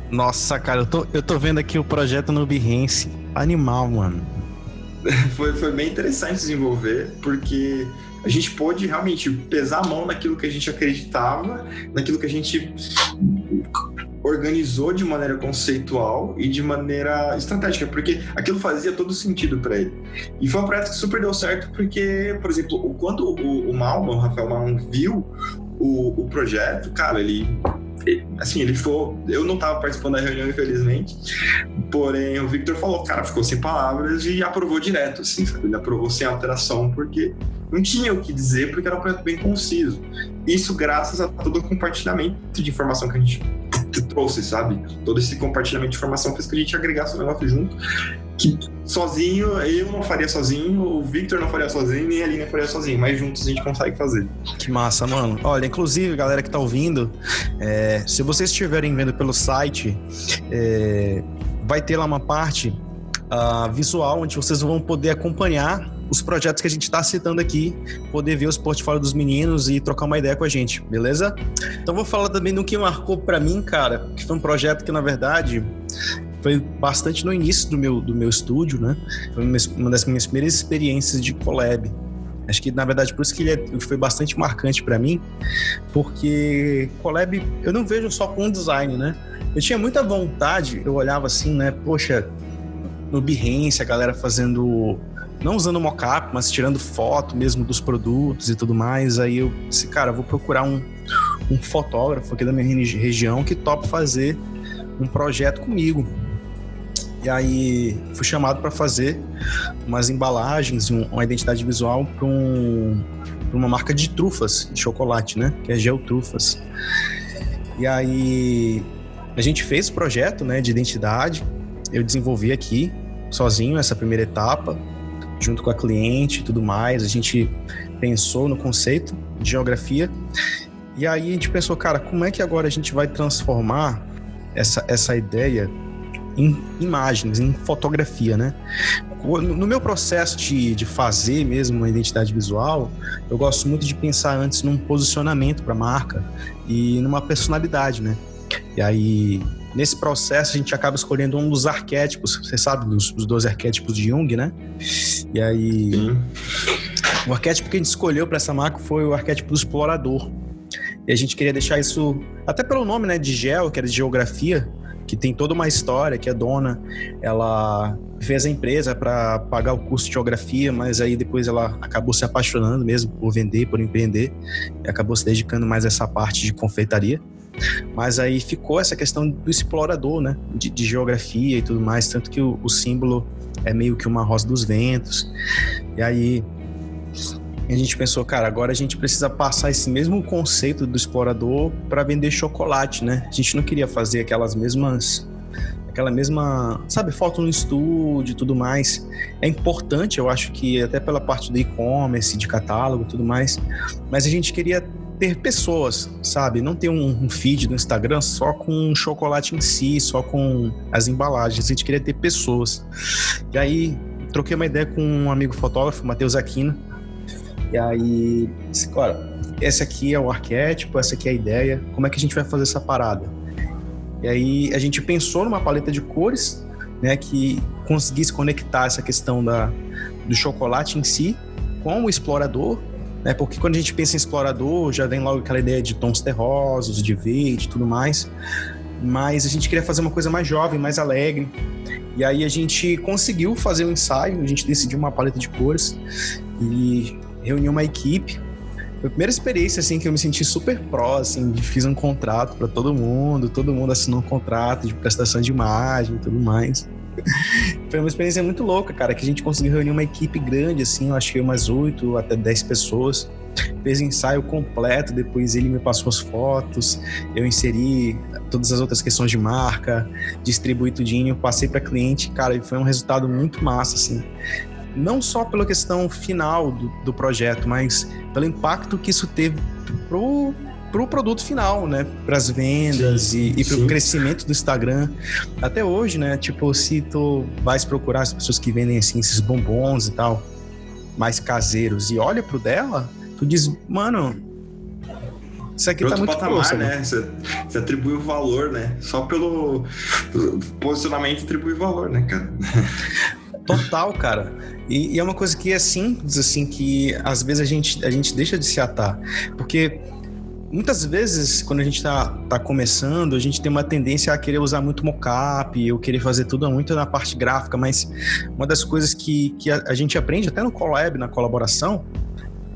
Nossa, cara, eu tô, eu tô vendo aqui o projeto no Behance. Animal, mano. foi, foi bem interessante desenvolver, porque a gente pôde realmente pesar a mão naquilo que a gente acreditava, naquilo que a gente organizou de maneira conceitual e de maneira estratégica, porque aquilo fazia todo sentido para ele. E foi um projeto que super deu certo, porque, por exemplo, quando o, o o Rafael Malman, viu o, o projeto, cara, ele assim, ele ficou. Eu não estava participando da reunião, infelizmente. Porém, o Victor falou, cara, ficou sem palavras e aprovou direto, assim, sabe? Ele aprovou sem alteração, porque não tinha o que dizer, porque era um projeto bem conciso. Isso graças a todo o compartilhamento de informação que a gente trouxe, sabe? Todo esse compartilhamento de informação fez que a gente agregasse o negócio junto. Que sozinho, eu não faria sozinho, o Victor não faria sozinho, nem a Aline faria sozinho, mas juntos a gente consegue fazer. Que massa, mano. Olha, inclusive, galera que tá ouvindo, é, se vocês estiverem vendo pelo site, é, vai ter lá uma parte uh, visual onde vocês vão poder acompanhar os projetos que a gente está citando aqui, poder ver os portfólios dos meninos e trocar uma ideia com a gente, beleza? Então vou falar também do que marcou para mim, cara, que foi um projeto que na verdade foi bastante no início do meu, do meu estúdio, né? Foi uma das minhas primeiras experiências de collab. Acho que, na verdade, por isso que ele é, foi bastante marcante para mim, porque collab eu não vejo só com design, né? Eu tinha muita vontade, eu olhava assim, né? Poxa, no Behance, a galera fazendo não usando mockup, mas tirando foto mesmo dos produtos e tudo mais. Aí eu disse, cara, vou procurar um, um fotógrafo aqui da minha região que topa fazer um projeto comigo. E aí fui chamado para fazer umas embalagens, uma identidade visual para um, uma marca de trufas de chocolate, né? Que é Geotrufas. E aí a gente fez o projeto, né, de identidade. Eu desenvolvi aqui sozinho essa primeira etapa junto com a cliente e tudo mais. A gente pensou no conceito de geografia. E aí a gente pensou, cara, como é que agora a gente vai transformar essa, essa ideia em imagens, em fotografia, né? No meu processo de, de fazer mesmo uma identidade visual, eu gosto muito de pensar antes num posicionamento para a marca e numa personalidade, né? E aí, nesse processo, a gente acaba escolhendo um dos arquétipos, você sabe, dos, dos dois arquétipos de Jung, né? E aí, Sim. o arquétipo que a gente escolheu para essa marca foi o arquétipo do explorador. E a gente queria deixar isso, até pelo nome, né, de geo, que era de geografia, que tem toda uma história, que a dona, ela fez a empresa para pagar o curso de geografia, mas aí depois ela acabou se apaixonando mesmo por vender, por empreender, e acabou se dedicando mais a essa parte de confeitaria. Mas aí ficou essa questão do explorador, né? De, de geografia e tudo mais, tanto que o, o símbolo é meio que uma rosa dos ventos. E aí a gente pensou, cara, agora a gente precisa passar esse mesmo conceito do explorador para vender chocolate, né? A gente não queria fazer aquelas mesmas aquela mesma, sabe, foto no estúdio e tudo mais. É importante, eu acho que até pela parte do e-commerce, de catálogo e tudo mais, mas a gente queria ter pessoas, sabe? Não ter um, um, feed no Instagram só com chocolate em si, só com as embalagens. A gente queria ter pessoas. E aí, troquei uma ideia com um amigo fotógrafo, Matheus Aquino, e aí, cara, esse aqui é o arquétipo, essa aqui é a ideia, como é que a gente vai fazer essa parada? E aí a gente pensou numa paleta de cores, né, que conseguisse conectar essa questão da, do chocolate em si com o explorador, né, porque quando a gente pensa em explorador, já vem logo aquela ideia de tons terrosos, de verde tudo mais, mas a gente queria fazer uma coisa mais jovem, mais alegre, e aí a gente conseguiu fazer um ensaio, a gente decidiu uma paleta de cores e reuni uma equipe. Foi a primeira experiência assim que eu me senti super pró, assim, fiz um contrato para todo mundo, todo mundo assinou um contrato de prestação de imagem e tudo mais. Foi uma experiência muito louca, cara, que a gente conseguiu reunir uma equipe grande, assim, eu achei umas oito até dez pessoas. Fez ensaio completo, depois ele me passou as fotos, eu inseri todas as outras questões de marca, distribuí tudinho, passei para cliente, cara, e foi um resultado muito massa, assim não só pela questão final do, do projeto, mas pelo impacto que isso teve pro para o produto final, né? Para as vendas sim, e, e para o crescimento do Instagram. Até hoje, né? Tipo, se tu vais procurar as pessoas que vendem assim esses bombons e tal, mais caseiros, e olha pro dela, tu diz, mano, isso aqui tá muito patamar, close, né? Você, você atribui o valor, né? Só pelo posicionamento atribui valor, né, cara? Total, cara. E, e, é uma coisa que é simples, assim, que às vezes a gente, a gente deixa de se atar. Porque muitas vezes, quando a gente está tá começando, a gente tem uma tendência a querer usar muito mockup, ou querer fazer tudo muito na parte gráfica, mas uma das coisas que, que a, a gente aprende até no Collab, na colaboração,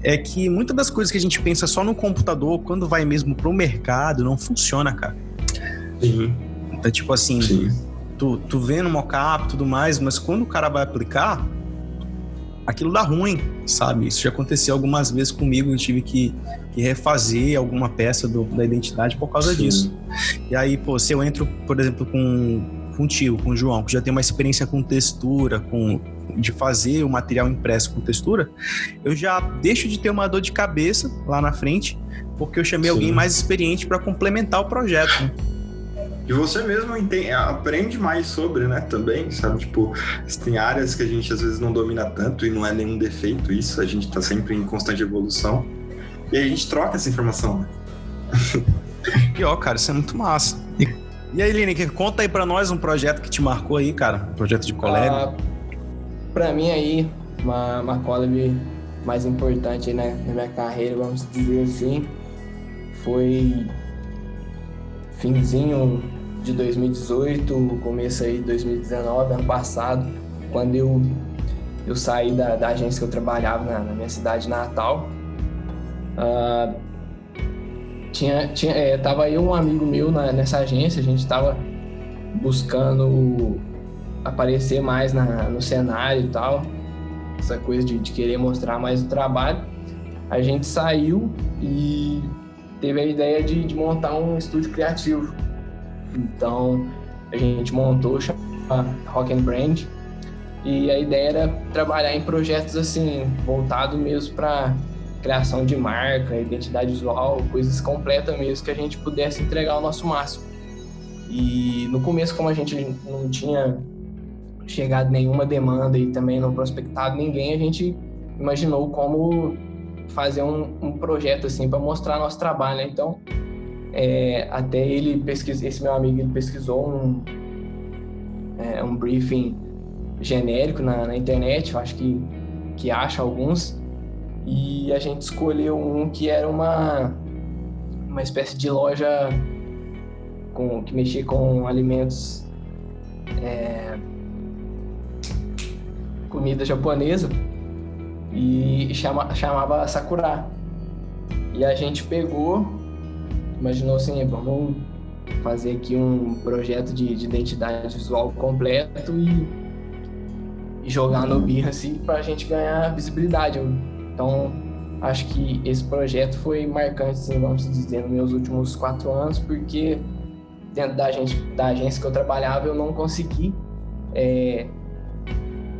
é que muitas das coisas que a gente pensa só no computador, quando vai mesmo pro mercado, não funciona, cara. Sim. Então, tipo assim, Sim tu, tu vê no mockup e tudo mais, mas quando o cara vai aplicar, aquilo dá ruim, sabe? Isso já aconteceu algumas vezes comigo, eu tive que, que refazer alguma peça do, da identidade por causa Sim. disso. E aí, pô, se eu entro, por exemplo, com, com o tio, com o João, que já tem uma experiência com textura, com de fazer o material impresso com textura, eu já deixo de ter uma dor de cabeça lá na frente, porque eu chamei Sim. alguém mais experiente para complementar o projeto. Né? E você mesmo entende, aprende mais sobre, né, também, sabe? Tipo, tem áreas que a gente às vezes não domina tanto e não é nenhum defeito isso, a gente tá sempre em constante evolução. E aí a gente troca essa informação, né? Pior, cara, isso é muito massa. E, e aí, Lineker, conta aí pra nós um projeto que te marcou aí, cara, um projeto de collab. Ah, pra mim aí, uma, uma collab mais importante aí, né, na minha carreira, vamos dizer assim, foi finzinho de 2018, começo aí de 2019, ano passado, quando eu, eu saí da, da agência que eu trabalhava na, na minha cidade natal. Uh, tinha, tinha, é, tava aí um amigo meu na, nessa agência, a gente estava buscando aparecer mais na, no cenário e tal, essa coisa de, de querer mostrar mais o trabalho. A gente saiu e teve a ideia de, de montar um estúdio criativo então a gente montou chama Rock and Brand e a ideia era trabalhar em projetos assim voltado mesmo para criação de marca, identidade visual, coisas completas mesmo que a gente pudesse entregar o nosso máximo. E no começo, como a gente não tinha chegado nenhuma demanda e também não prospectado ninguém, a gente imaginou como fazer um, um projeto assim para mostrar nosso trabalho. Né? Então, é, até ele pesquisou, esse meu amigo ele pesquisou um, é, um briefing genérico na, na, internet, eu acho que, que acha alguns, e a gente escolheu um que era uma, uma espécie de loja com, que mexia com alimentos, é, comida japonesa, e chama, chamava Sakura. E a gente pegou, imaginou assim, vamos fazer aqui um projeto de, de identidade visual completo e, jogar no Behance para a gente ganhar visibilidade. Então, acho que esse projeto foi marcante, assim, vamos dizer, nos meus últimos quatro anos, porque dentro da, gente, da agência que eu trabalhava, eu não consegui é,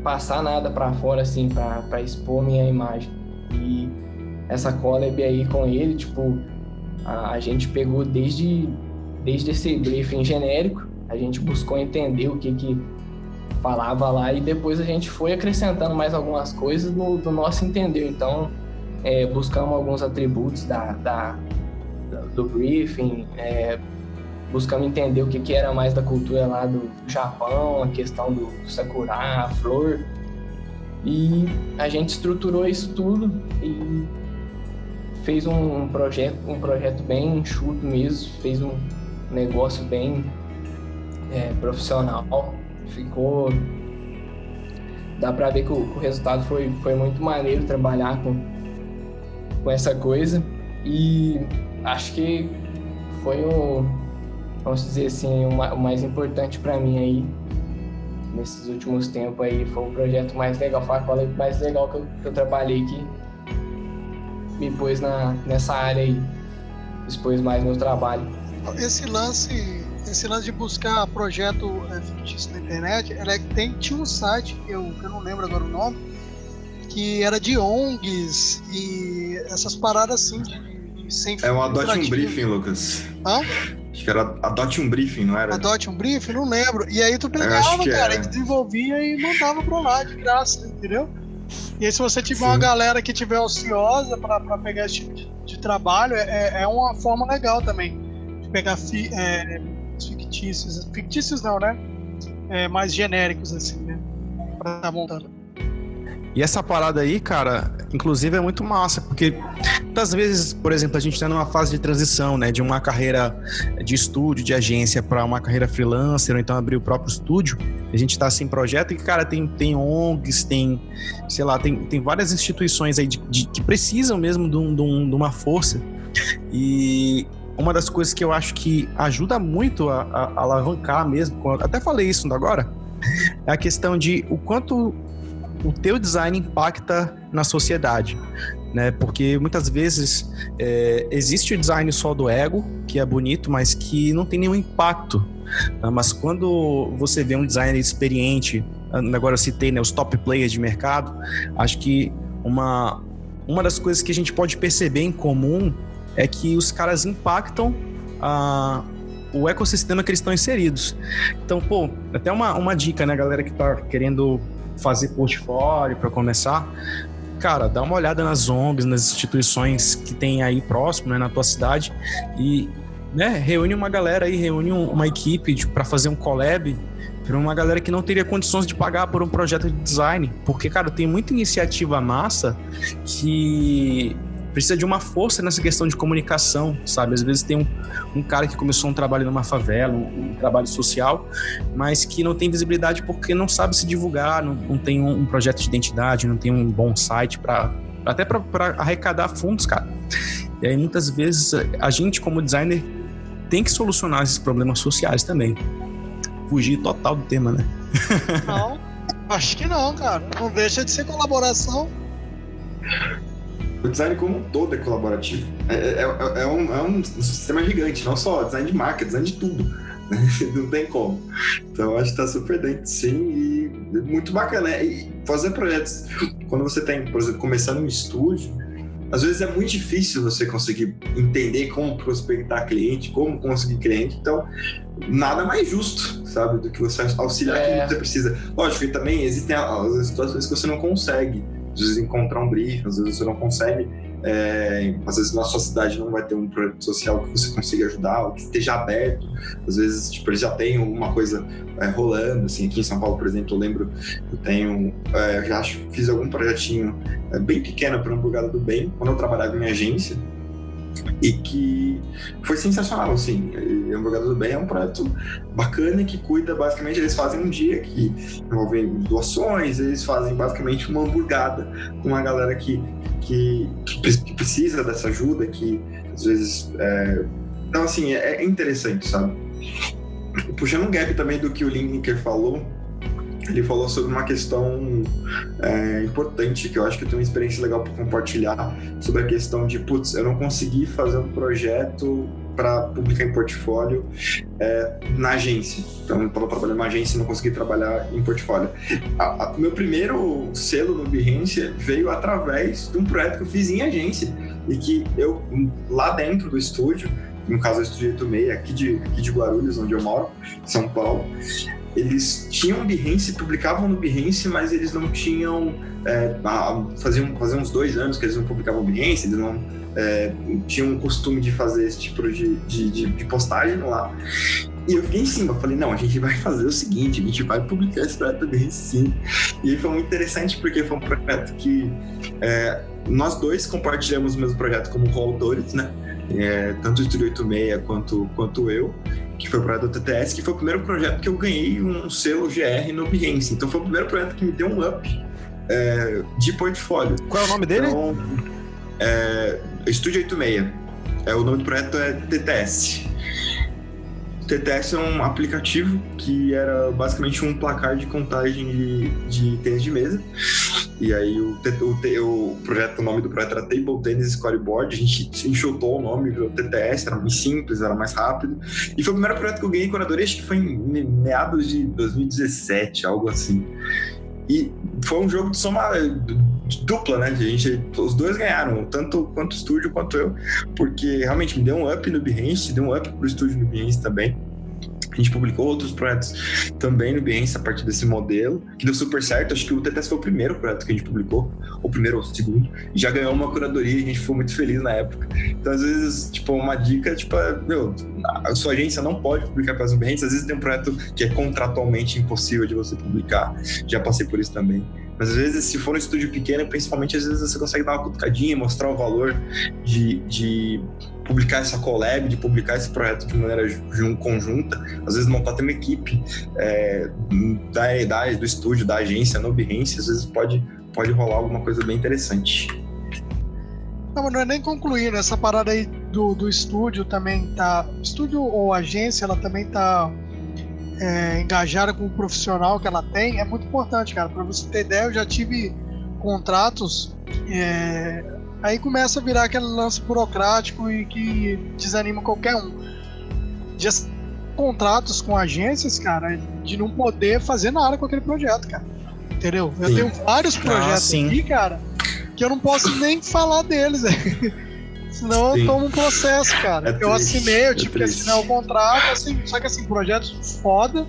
passar nada para fora, assim, para expor minha imagem. E essa collab aí com ele, tipo, a, a gente pegou desde, desde esse briefing genérico, a gente buscou entender o que que falava lá e depois a gente foi acrescentando mais algumas coisas no, no nosso entender. Então, é, buscamos alguns atributos da, da do briefing, é, buscamos entender o que, que era mais da cultura lá do Japão, a questão do sakura, a flor. E a gente estruturou isso tudo e fez um projeto, um projeto bem enxuto mesmo, fez um negócio bem é, profissional. Ficou. Dá pra ver que o, o, resultado foi, foi muito maneiro trabalhar com, com essa coisa. E acho que foi o, vamos dizer assim, o, o mais importante para mim aí nesses últimos tempos aí foi o projeto mais legal, foi a cola mais legal que eu, que eu trabalhei que me pôs na, nessa área aí, expôs mais meu trabalho. Esse lance, esse lance de buscar projeto é, fictício na internet, ela é, tem, tinha um site, que eu, que eu não lembro agora o nome, que era de ONGs e essas paradas assim de, de sem É um Adote um Briefing, Lucas. Hã? Acho que era Adote um Briefing, não era? Adote um Briefing? Não lembro. E aí tu pegava, cara, é. e desenvolvia e mandava pra lá de graça, entendeu? E aí se você tiver Sim. uma galera que tiver ociosa pra pegar esse tipo de, de trabalho, é, é, é uma forma legal também. De pegar fi, é, fictícios. Fictícios não, né? É, mais genéricos, assim, né? Pra estar tá montando. E essa parada aí, cara, inclusive é muito massa, porque muitas vezes, por exemplo, a gente está numa fase de transição, né, de uma carreira de estúdio, de agência, para uma carreira freelancer, ou então abrir o próprio estúdio. A gente está sem projeto e, cara, tem, tem ONGs, tem, sei lá, tem, tem várias instituições aí de, de que precisam mesmo de, um, de, um, de uma força. E uma das coisas que eu acho que ajuda muito a, a, a alavancar mesmo, até falei isso agora, é a questão de o quanto o teu design impacta na sociedade. Né? Porque muitas vezes é, existe o design só do ego, que é bonito, mas que não tem nenhum impacto. Né? Mas quando você vê um designer experiente, agora eu citei né, os top players de mercado, acho que uma, uma das coisas que a gente pode perceber em comum é que os caras impactam a, o ecossistema que eles estão inseridos. Então, pô, até uma, uma dica, né, galera que tá querendo fazer portfólio para começar, cara, dá uma olhada nas ONGs, nas instituições que tem aí próximo, né, na tua cidade e né, reúne uma galera aí, reúne uma equipe para fazer um collab para uma galera que não teria condições de pagar por um projeto de design, porque cara, tem muita iniciativa massa que precisa de uma força nessa questão de comunicação, sabe? Às vezes tem um, um cara que começou um trabalho numa favela, um, um, trabalho social, mas que não tem visibilidade porque não sabe se divulgar, não, não tem um, um, projeto de identidade, não tem um bom site para até para arrecadar fundos, cara. E aí muitas vezes a gente como designer tem que solucionar esses problemas sociais também. Fugir total do tema, né? Não, acho que não, cara. Não deixa de ser colaboração o design como um todo é colaborativo. É, é, é, é, um, é um sistema gigante, não só design de marca, design de tudo. Não tem como. Então, acho que está super dentro, sim, e muito bacana. Né? E fazer projetos, quando você tem, por exemplo, começando um estúdio, às vezes é muito difícil você conseguir entender como prospectar cliente, como conseguir cliente. Então, nada mais justo, sabe? Do que você auxiliar É. quem você precisa. Lógico que também existem as situações que você não consegue, às vezes, encontrar um brief, às vezes você não consegue. é, às vezes na sua cidade não vai ter um projeto social que você consiga ajudar, ou que esteja aberto. Às vezes, tipo, eles já têm alguma coisa é, rolando, assim, aqui em São Paulo, por exemplo, eu lembro eu tenho, é, já fiz algum projetinho é, bem pequeno para um Hamburgada do Bem, quando eu trabalhava em agência, e que foi sensacional, assim. Hamburgada do Bem é um projeto bacana que cuida, basicamente, eles fazem um dia que envolve doações, eles fazem basicamente uma hamburgada com uma galera que, que, que pre- que precisa dessa ajuda, que às vezes. é, Então, assim, é, é interessante, sabe? Puxando um gap também do que o Lineker falou, ele falou sobre uma questão é, importante, que eu acho que eu tenho uma experiência legal para compartilhar, sobre a questão de, putz, eu não consegui fazer um projeto para publicar em portfólio é, na agência. Então, eu estava trabalhando na agência e não consegui trabalhar em portfólio. A- a- meu primeiro selo no Behance veio através de um projeto que eu fiz em agência e que eu, lá dentro do estúdio, no caso o Estúdio 86, aqui de, aqui de Guarulhos, onde eu moro, em São Paulo, eles tinham Behance, publicavam no Behance, mas eles não tinham. É, faziam, faziam uns dois anos que eles não publicavam Behance, eles não é, tinham o costume de fazer esse tipo de, de, de- de postagem lá. E eu fiquei em cima, falei, não, a gente vai fazer o seguinte, a gente vai publicar esse projeto Behance sim. E foi muito interessante porque foi um projeto que é, nós dois compartilhamos o mesmo projeto como coautores, né? É, tanto o Estúdio 86 quanto, quanto eu que foi o projeto do TTS, que foi o primeiro projeto que eu ganhei um selo GR no Behance. Então foi o primeiro projeto que me deu um up é, de portfólio. Qual é o nome dele? Então, é, Estúdio 86. É, o nome do projeto é TTS. TTS é um aplicativo que era basicamente um placar de contagem de, de tênis de mesa. E aí o, o, o projeto, o nome do projeto era Table Tennis Scoreboard. A gente enxutou o nome, virou TTS, era mais simples, era mais rápido. E foi o primeiro projeto que eu ganhei curadoria, acho que foi em me- meados de 2017, algo assim. E foi um jogo de soma de dupla, né? A gente, os dois ganharam, tanto quanto o estúdio quanto eu, porque realmente me deu um up no Behance, deu um up pro estúdio no Behance também. A gente publicou outros projetos também no Behance a partir desse modelo, que deu super certo. Acho que o TTS foi o primeiro projeto que a gente publicou, ou o primeiro ou segundo, já ganhou uma curadoria a gente ficou muito feliz na época. Então, às vezes, tipo, uma dica, tipo, é, meu, a sua agência não pode publicar coisas no Behance. Às vezes tem um projeto que é contratualmente impossível de você publicar. Já passei por isso também. Mas às vezes, se for um estúdio pequeno, principalmente, às vezes você consegue dar uma cutucadinha, mostrar o valor de, de publicar essa collab, de publicar esse projeto de maneira jun- conjunta. Às vezes montar até uma equipe é, da, da, do estúdio, da agência, no Behance, às vezes pode, pode rolar alguma coisa bem interessante. Não, não é nem concluindo. Essa parada aí do, do estúdio também tá. Estúdio ou agência, ela também tá é, engajada com o profissional que ela tem. É muito importante, cara. Pra você ter ideia, eu já tive contratos. é, aí começa a virar aquele lance burocrático e que desanima qualquer um. De ass- contratos com agências, cara, de não poder fazer nada com aquele projeto, cara. Entendeu? Eu Sim. tenho vários projetos sim. aqui, cara, que eu não posso nem falar deles, velho. Senão Sim. eu tomo um processo, cara. É eu triste, assinei, eu é tive que assinar o contrato, assim, só que assim, projetos foda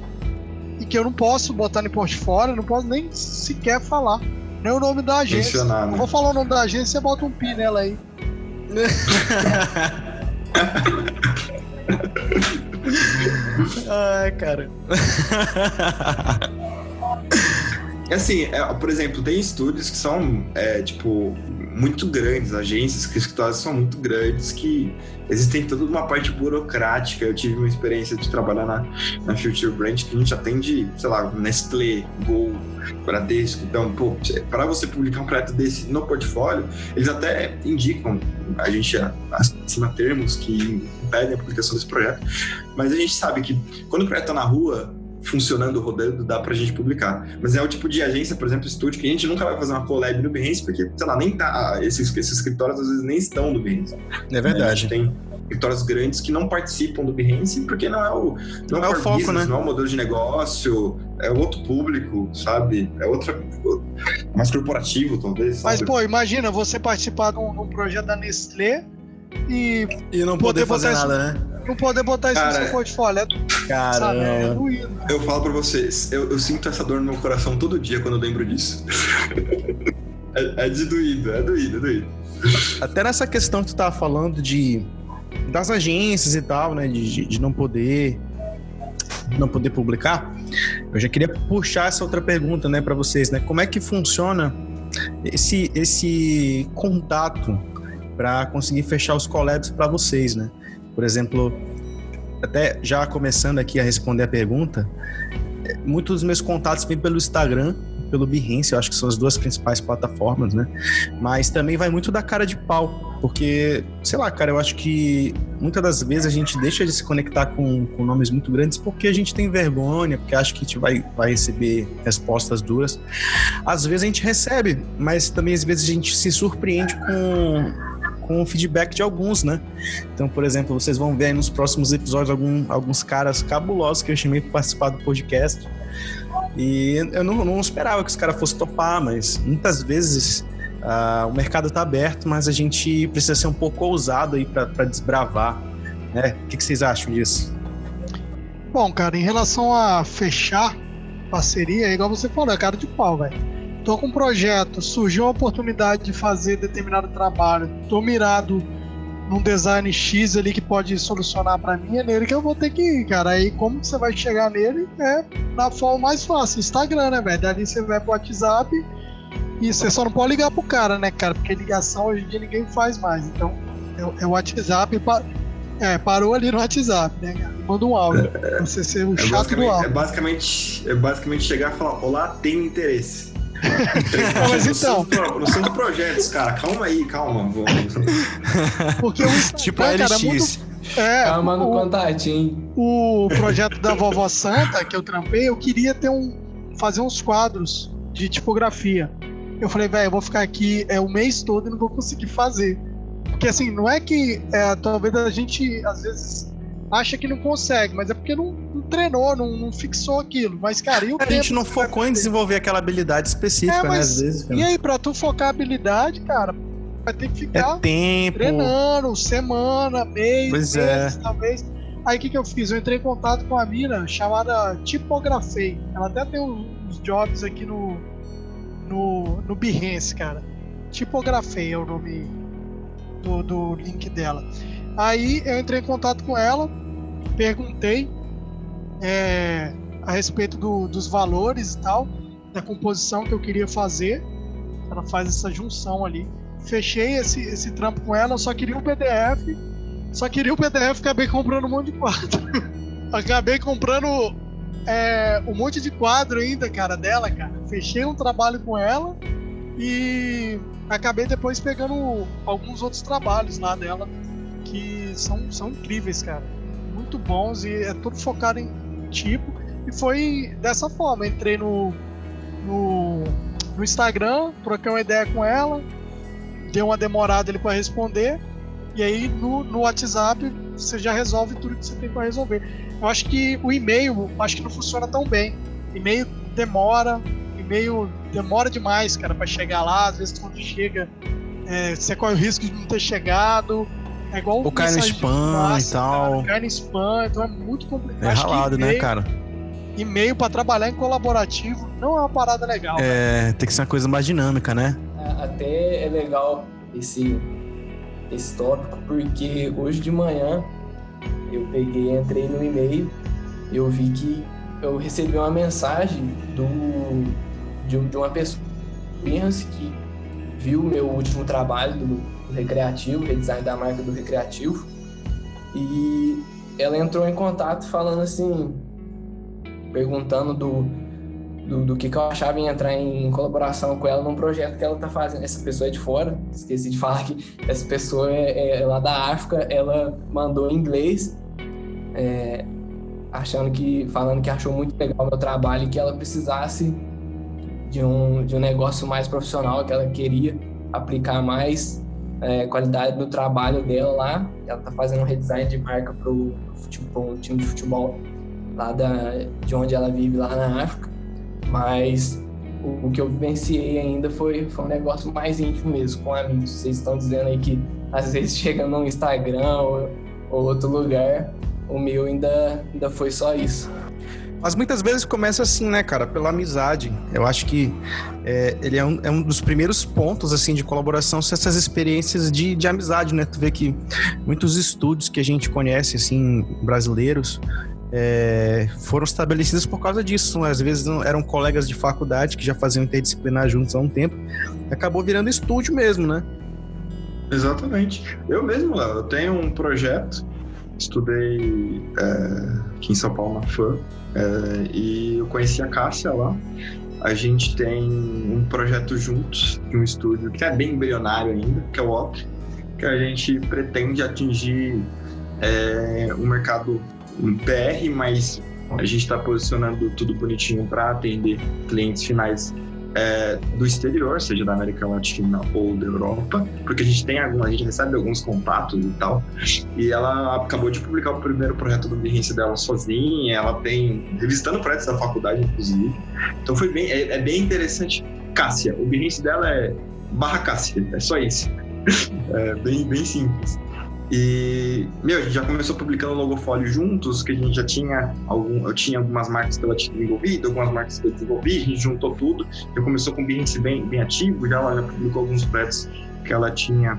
e que eu não posso botar no portfólio, eu não posso nem sequer falar. Nem o nome da agência. Mencionar, Eu né? vou falar o nome da agência, você bota um pi nela aí. Ai, cara. Assim, é, por exemplo, tem estúdios que são, é, tipo, muito grandes, agências que escritórios são muito grandes, que existem toda uma parte burocrática. Eu tive uma experiência de trabalhar na, na Future Brand que a gente atende, sei lá, Nestlé, Gol, Bradesco. Então, para você publicar um projeto desse no portfólio, eles até indicam, a gente assina termos que impedem a publicação desse projeto, mas a gente sabe que quando o projeto tá na rua, funcionando, rodando, dá pra gente publicar. Mas é o tipo de agência, por exemplo, estúdio, que a gente nunca vai fazer uma collab no Behance, porque, sei lá, nem tá, esses, esses escritórios às vezes nem estão no Behance. É A verdade. gente tem escritórios grandes que não participam do Behance, porque não é o, não É o core foco, business, né? não é o modelo de negócio, é outro público, sabe? É outra... mais corporativo, talvez, Mas, sabe? pô, imagina você participar de um, de um projeto da Nestlé e E não poder Poder fazer nada, né? não poder botar isso Cara, no seu portfólio. É, sabe, é doído. Eu falo pra vocês, eu, eu sinto essa dor no meu coração todo dia quando eu lembro disso. é, é de doído, é doído, é doído. Até nessa questão que tu tava falando de das agências e tal, né? De, de- de não poder não poder publicar, eu já queria puxar essa outra pergunta, né, para vocês, né? Como é que funciona esse esse contato para conseguir fechar os collabs para vocês, né? Por exemplo, até já começando aqui a responder a pergunta, eh, muitos dos meus contatos vêm pelo Instagram, pelo Behance, eu acho que são as duas principais plataformas, né? Mas também vai muito da cara de pau, porque, sei lá, cara, eu acho que muitas das vezes a gente deixa de se conectar com, com nomes muito grandes porque a gente tem vergonha, porque acha que a gente vai, vai receber respostas duras. Às vezes a gente recebe, mas também às vezes a gente se surpreende com, com o feedback de alguns, né? Então, por exemplo, vocês vão ver aí nos próximos episódios algum, alguns caras cabulosos que eu chamei para participar do podcast. E eu não, não esperava que os caras fossem topar, mas muitas vezes ah, o mercado está aberto, mas a gente precisa ser um pouco ousado aí para desbravar. Né? O que, que vocês acham disso? Bom, cara, em relação a fechar parceria, é igual você falou, é cara de pau, velho. Tô com um projeto, surgiu uma oportunidade de fazer determinado trabalho, tô mirado num design X ali que pode solucionar pra mim, é nele que eu vou ter que ir, cara. Aí como você vai chegar nele é na forma mais fácil, Instagram, né, velho? Dali você vai pro WhatsApp e você só não pode ligar pro cara, né, cara? Porque ligação hoje em dia ninguém faz mais. Então, é, o- é o WhatsApp, pa- é, parou ali no WhatsApp, né, cara? Manda um áudio. pra Você ser o É chato do é, áudio. basicamente, é basicamente chegar e falar: Olá, tenho interesse. Mas então, Não são de projetos, cara. Calma aí, calma. Vamos. porque o Instagram, Tipo a cara, LX. muito. É, Calma no o, contatinho. o projeto da Vovó Santa, que eu trampei, eu queria ter um. fazer uns quadros de tipografia. Eu falei, velho, eu vou ficar aqui é, o mês todo e não vou conseguir fazer. Porque assim, não é que é, talvez a gente às vezes acha que não consegue, mas é porque não treinou, não, não fixou aquilo. Mas, cara, e o A gente não focou em desenvolver aquela habilidade específica, É, né? mas- Às vezes. cara. E aí, pra tu focar a habilidade, cara, vai ter que ficar É tempo. treinando, semana, mês, Pois é. meses, talvez. Aí o que, que eu fiz? Eu entrei em contato com a mina chamada Tipografei. Ela até tem uns uns jobs aqui no, no, no Behance, cara. Tipografei é o nome do, do link dela. Aí eu entrei em contato com ela, perguntei é, a respeito do- dos valores e tal, da composição que eu queria fazer. Ela faz essa junção ali fechei esse, esse trampo com ela, eu só queria um PDF. Só queria o PDF, acabei comprando um monte de quadro. acabei comprando é, um monte de quadro ainda, cara, dela, cara. Fechei um trabalho com ela e acabei depois pegando alguns outros trabalhos lá dela que são, são incríveis, cara. Muito bons e é tudo focado em tipo. E foi dessa forma. Entrei no, no, no Instagram, troquei uma ideia com ela, deu uma demorada ali para responder. E aí no, no WhatsApp você já resolve tudo que você tem para resolver. Eu acho que o e-mail acho que não funciona tão bem. E-mail demora, e-mail demora demais, cara, para chegar lá. Às vezes quando chega, é, você corre o risco de não ter chegado. É igual Ou cai no spam e massa, tal. cara, Cai no spam, então é muito complicado. É ralado, né, cara? E-mail para trabalhar em colaborativo não é uma parada legal. É, tem que ser uma coisa mais dinâmica, né? A- Até é legal esse, esse tópico, porque hoje de manhã eu peguei, entrei no e-mail, eu vi que eu recebi uma mensagem do, de, de uma pessoa que viu o meu último trabalho do, do Recreativo, redesign da marca do Recreativo, e ela entrou em contato falando assim, perguntando do, do, do que, que eu achava em entrar em colaboração com ela num projeto que ela tá fazendo. Essa pessoa é de fora, esqueci de falar que essa pessoa é, é lá da África, ela mandou em inglês, é, achando que, falando que achou muito legal o meu trabalho e que ela precisasse de um, de um negócio mais profissional, que ela queria aplicar mais é, qualidade no trabalho dela lá. Ela tá fazendo um redesign de marca pro, futebol, time de futebol lá da, de onde ela vive lá na África. Mas o, o que eu vivenciei ainda foi, foi um negócio mais íntimo mesmo, com amigos. Vocês estão dizendo aí que às vezes chega no Instagram ou, ou outro lugar. O meu ainda, ainda foi só isso. Mas muitas vezes começa assim, né, cara? Pela amizade. Eu acho que é, ele é um, é um, dos primeiros pontos, assim, de colaboração, são essas experiências de, de amizade, né? Tu vê que muitos estúdios que a gente conhece, assim, brasileiros, é, foram estabelecidos por causa disso. Às vezes eram colegas de faculdade que já faziam interdisciplinar juntos há um tempo. Acabou virando estúdio mesmo, né? Exatamente. Eu mesmo, Léo, eu tenho um projeto, estudei é, aqui em São Paulo na FAM, é, e eu conheci a Cássia lá. A gente tem um projeto juntos de um estúdio que é bem embrionário ainda, que é o OP, que a gente pretende atingir é, um mercado PR, mas a gente está posicionando tudo bonitinho para atender clientes finais é, do exterior, seja da América Latina ou da Europa, porque a gente tem a gente recebe alguns contatos e tal. E ela acabou de publicar o primeiro projeto do Behance dela sozinha, ela tem revisitando projetos da faculdade, inclusive. Então foi bem, é, é bem interessante. Cássia, o Behance dela é barra Cássia, é só isso. É bem, bem simples. E, meu, a gente já começou publicando logofólio juntos, que a gente já tinha algum, eu tinha algumas marcas que ela tinha desenvolvido, algumas marcas que eu desenvolvi, a gente juntou tudo. Já começou com o Behance bem, bem ativo, já ela já publicou alguns projetos que ela tinha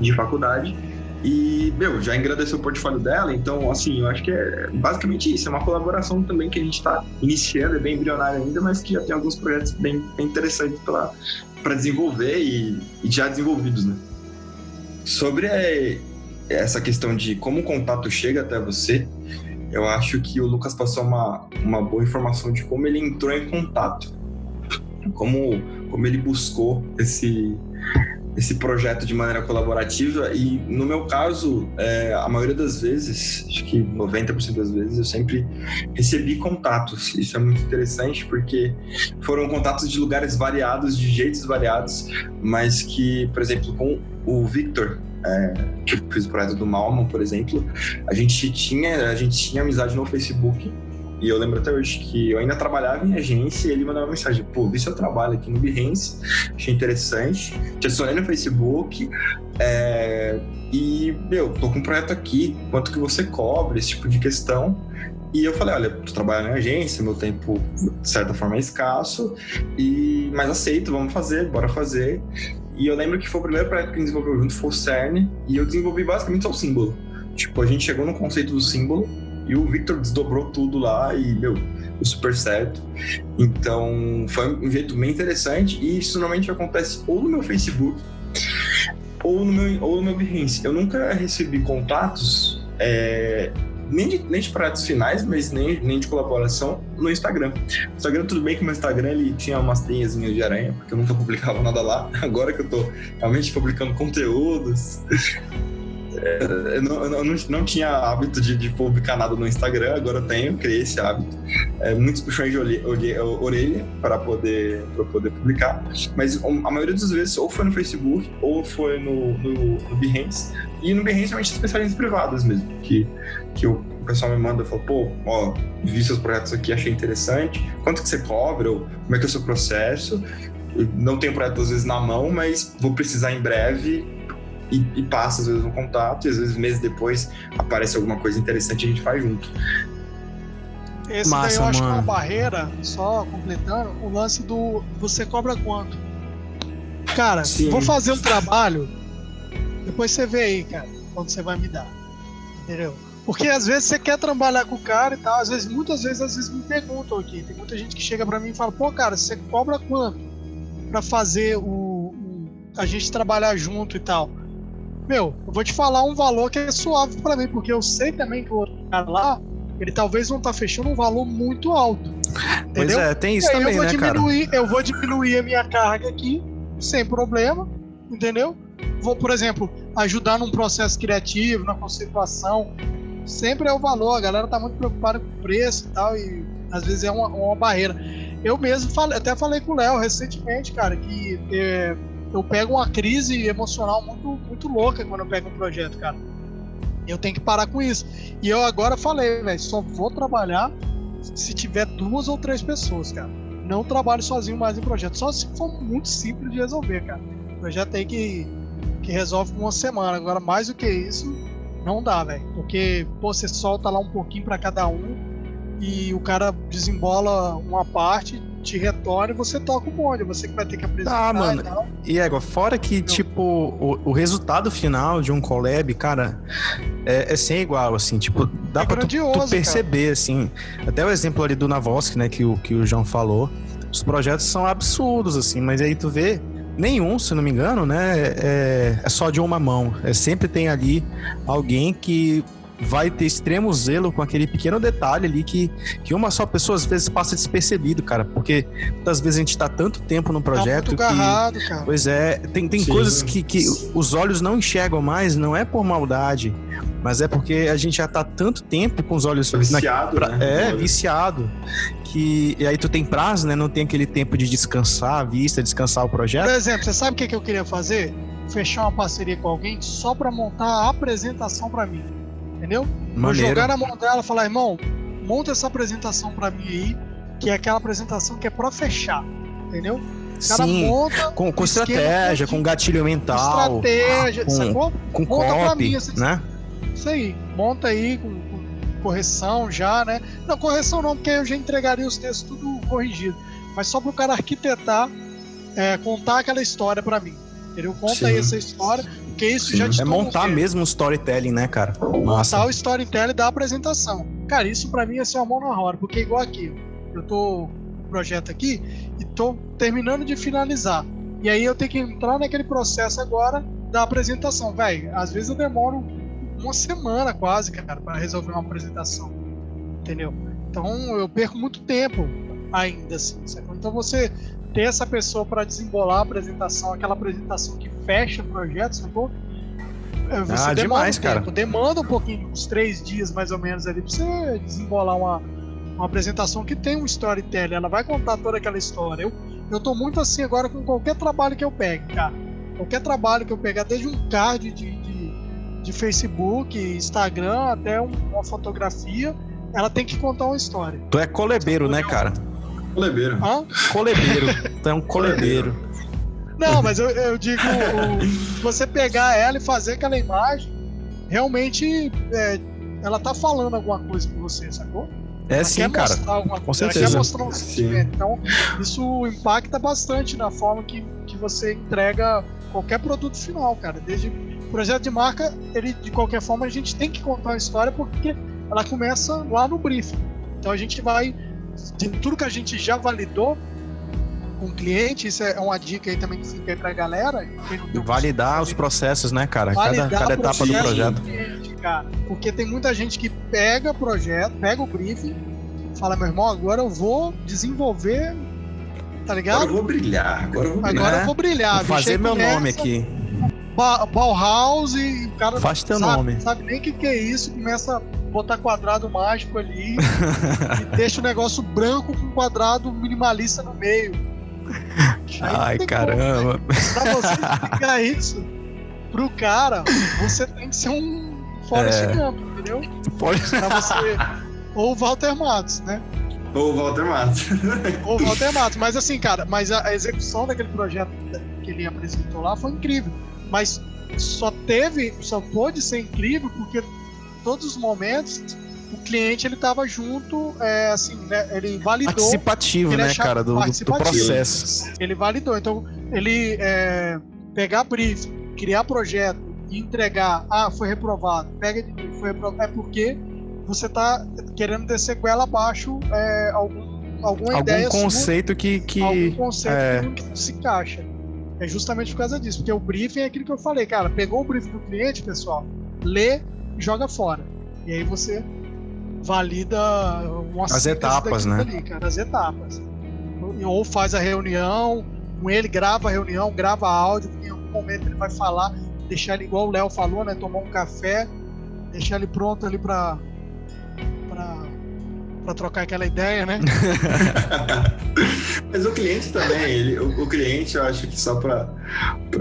de faculdade. E, meu, já engrandeceu o portfólio dela, então, assim, eu acho que é basicamente isso. É uma colaboração também que a gente está iniciando, é bem embrionário ainda, mas que já tem alguns projetos bem, bem interessantes para desenvolver e, e já desenvolvidos, né? Sobre a essa questão de como o contato chega até você, eu acho que o Lucas passou uma, uma boa informação de como ele entrou em contato, como, como ele buscou esse, esse projeto de maneira colaborativa. E no meu caso, é, a maioria das vezes, acho que 90% das vezes, eu sempre recebi contatos. Isso é muito interessante porque foram contatos de lugares variados, de jeitos variados, mas que, por exemplo, com o Victor, é, que fiz o projeto do Malman, por exemplo, a gente tinha, a gente tinha amizade no Facebook. E eu lembro até hoje que eu ainda trabalhava em agência e ele mandava uma mensagem: pô, vi seu trabalho aqui no Behance, achei interessante, te adicionei no Facebook. É, e, meu, tô com um projeto aqui, quanto que você cobre, esse tipo de questão. E eu falei, olha, tu trabalha na agência, meu tempo, de certa forma, é escasso, e mas aceito, vamos fazer, bora fazer. E eu lembro que foi o primeiro projeto que a gente desenvolveu junto, foi o CERN, e eu desenvolvi basicamente só o símbolo. Tipo, a gente chegou no conceito do símbolo, e o Victor desdobrou tudo lá, e, meu, deu super certo. Então, foi um jeito bem interessante, e isso normalmente acontece ou no meu Facebook, ou no meu, ou no meu Behance. Eu nunca recebi contatos é, nem de, nem de projetos finais, mas nem, nem de colaboração no Instagram. Instagram, tudo bem que meu Instagram ele tinha umas teiazinhas de aranha, porque eu nunca publicava nada lá. Agora que eu tô realmente publicando conteúdos, eu, não, eu não, tinha hábito de, de, publicar nada no Instagram, agora eu tenho, criei esse hábito. É, muitos puxões de orelha para poder, poder publicar, mas a maioria das vezes ou foi no Facebook ou foi no, no, no Behance. E no Behance, realmente, especialistas privadas mesmo, que, que o pessoal me manda e fala, pô, ó, vi seus projetos aqui, achei interessante, quanto que você cobra, ou como é que é o seu processo? Eu não tenho projeto às vezes na mão, mas vou precisar em breve e, e, passa às vezes um contato e às vezes meses depois aparece alguma coisa interessante e a gente faz junto. Esse Massa, daí eu acho que é uma barreira, só completando, o lance do você cobra quanto? Cara, Sim. vou fazer um trabalho, depois você vê aí, cara, quanto você vai me dar. Entendeu? Porque às vezes você quer trabalhar com o cara e tal, às vezes, muitas vezes, às vezes me perguntam aqui. Tem muita gente que chega para mim e fala, pô, cara, você cobra quanto para fazer o, o, a gente trabalhar junto e tal? Meu, eu vou te falar um valor que é suave para mim, porque eu sei também que o outro cara lá, ele talvez não tá fechando um valor muito alto. Entendeu? Pois é, tem isso também, eu vou né, diminuir, cara? Eu vou diminuir a minha carga aqui, sem problema, entendeu? Vou, por exemplo, ajudar num processo criativo, na conceituação. Sempre é o valor, a galera tá muito preocupada com o preço e tal, e às vezes é uma, uma barreira. Eu mesmo falei, até falei com o Léo recentemente, cara, que é, eu pego uma crise emocional muito, muito louca quando eu pego um projeto, cara. Eu tenho que parar com isso. E eu agora falei, velho, só vou trabalhar se tiver duas ou três pessoas, cara. Não trabalho sozinho mais em projeto. Só se for muito simples de resolver, cara. Projeto aí que, que resolve com uma semana. Agora, mais do que isso, Não dá, velho. Porque pô, você solta lá um pouquinho para cada um e o cara desembola uma parte, te retorna você toca o bonde. Você que vai ter que apresentar. Ah, mano. E, égua, fora que, Não. tipo, o, o, resultado final de um collab, cara, é, é sem igual, assim. Tipo, dá é pra tu, tu, perceber, cara. assim. Até o exemplo ali do Navosk, né, que o, que o João falou. Os projetos são absurdos, assim, mas aí tu vê Nenhum, se não me engano, né? É, é só de uma mão. É, sempre tem ali alguém que vai ter extremo zelo com aquele pequeno detalhe ali que, que uma só pessoa às vezes passa despercebido, cara. Porque muitas vezes a gente tá tanto tempo no projeto tá agarrado, que. Cara. Pois é, tem, tem coisas que, que os olhos não enxergam mais, não é por maldade. Mas é porque a gente já tá tanto tempo com os olhos viciado, na, pra, né? É, viciado. Que, e aí tu tem prazo, né? Não tem aquele tempo de descansar a vista, descansar o projeto. Por exemplo, você sabe o que, que eu queria fazer? Fechar uma parceria com alguém só para montar a apresentação para mim. Entendeu? Vou jogar na mão dela e falar, irmão, monta essa apresentação para mim aí, que é aquela apresentação que é para fechar. Entendeu? Sim, monta com, com estratégia, com gatilho mental. Estratégia, com, sacou? Com monta copy, pra mim, assim, né? Isso aí, monta aí com, com, correção já, né? Não, correção não, porque eu já entregaria os textos tudo corrigido. Mas só para o cara arquitetar, é, contar aquela história para mim. Entendeu? Conta Sim. aí essa história, porque isso Sim. já te É montar mesmo o storytelling, né, cara? Massa. Montar o storytelling da apresentação. Cara, isso para mim é ser uma mão na roda, porque igual aqui, eu tô projeto aqui e tô terminando de finalizar. E aí eu tenho que entrar naquele processo agora da apresentação, velho. Às vezes eu demoro uma semana quase, cara, para resolver uma apresentação. Entendeu? Então eu perco muito tempo ainda assim. Sabe? Então você ter essa pessoa para desembolar a apresentação, aquela apresentação que fecha o projeto, sacou? É, você ah, demais, um cara. Demanda um pouquinho, uns três dias mais ou menos ali, pra você desembolar uma, uma apresentação que tem um storytelling. Ela vai contar toda aquela história. Eu, eu tô muito assim agora com qualquer trabalho que eu pegue, cara. Qualquer trabalho que eu pegar, desde um card de, de Facebook, Instagram, até uma fotografia, ela tem que contar uma história. Tu é colebeiro, né, cara? Colebeiro. Hã? Colebeiro. tu é um colebeiro. Não, mas eu, eu digo, o, você pegar ela e fazer aquela imagem, realmente é, ela tá falando alguma coisa com você, sacou? É ela sim, cara. Com certeza. Ela quer mostrar um sentimento. Então, isso impacta bastante na forma que, que você entrega qualquer produto final, cara. Desde projeto de marca, ele de qualquer forma a gente tem que contar a história porque ela começa lá no briefing. Então a gente vai de tudo que a gente já validou com o cliente, isso é uma dica aí também que fica aí pra galera. Validar os processos, né, cara? Validar cada, cada etapa do projeto. Cliente, cara, porque tem muita gente que pega o projeto, pega o briefing, fala, meu irmão, agora eu vou desenvolver, tá ligado? Agora eu vou brilhar, agora eu vou brilhar. Agora eu vou brilhar. Vou fazer meu nome aqui ba Bauhaus e o cara Faz teu sabe, nome. sabe nem o que, que é isso, começa a botar quadrado mágico ali e deixa o negócio branco com quadrado minimalista no meio. Ai, caramba. Como, né? Pra você explicar isso pro cara, você tem que ser um Forrest é. Gump, entendeu? Pode... Pra você... Ou Walter Matos, né? Ou Walter Matos. Ou Walter Matos. Mas assim, cara, mas a execução daquele projeto que ele apresentou lá foi incrível. Mas só teve, só pôde ser incrível porque todos os momentos o cliente ele estava junto, é, assim, né, ele validou. Participativo, ele né, cara, do, do, processo. Ele validou. Então, ele é, pegar brief, criar projeto e entregar, ah, foi reprovado, pega de foi reprovado, é porque você está querendo descer com ela abaixo é, algum, alguma algum ideia conceito sua, que, que algum conceito é... que não se encaixa. É justamente por causa disso, porque o briefing é aquilo que eu falei, cara, pegou o briefing do cliente, pessoal, lê, joga fora. E aí você valida umas as etapas, né? Ali, cara, as etapas. Ou faz a reunião, com ele grava a reunião, grava áudio, porque em algum momento ele vai falar, deixar ele igual o Léo falou, né? Tomar um café, deixar ele pronto ali para para trocar aquela ideia, né? Mas o cliente também, ele, o, o, cliente, eu acho que só para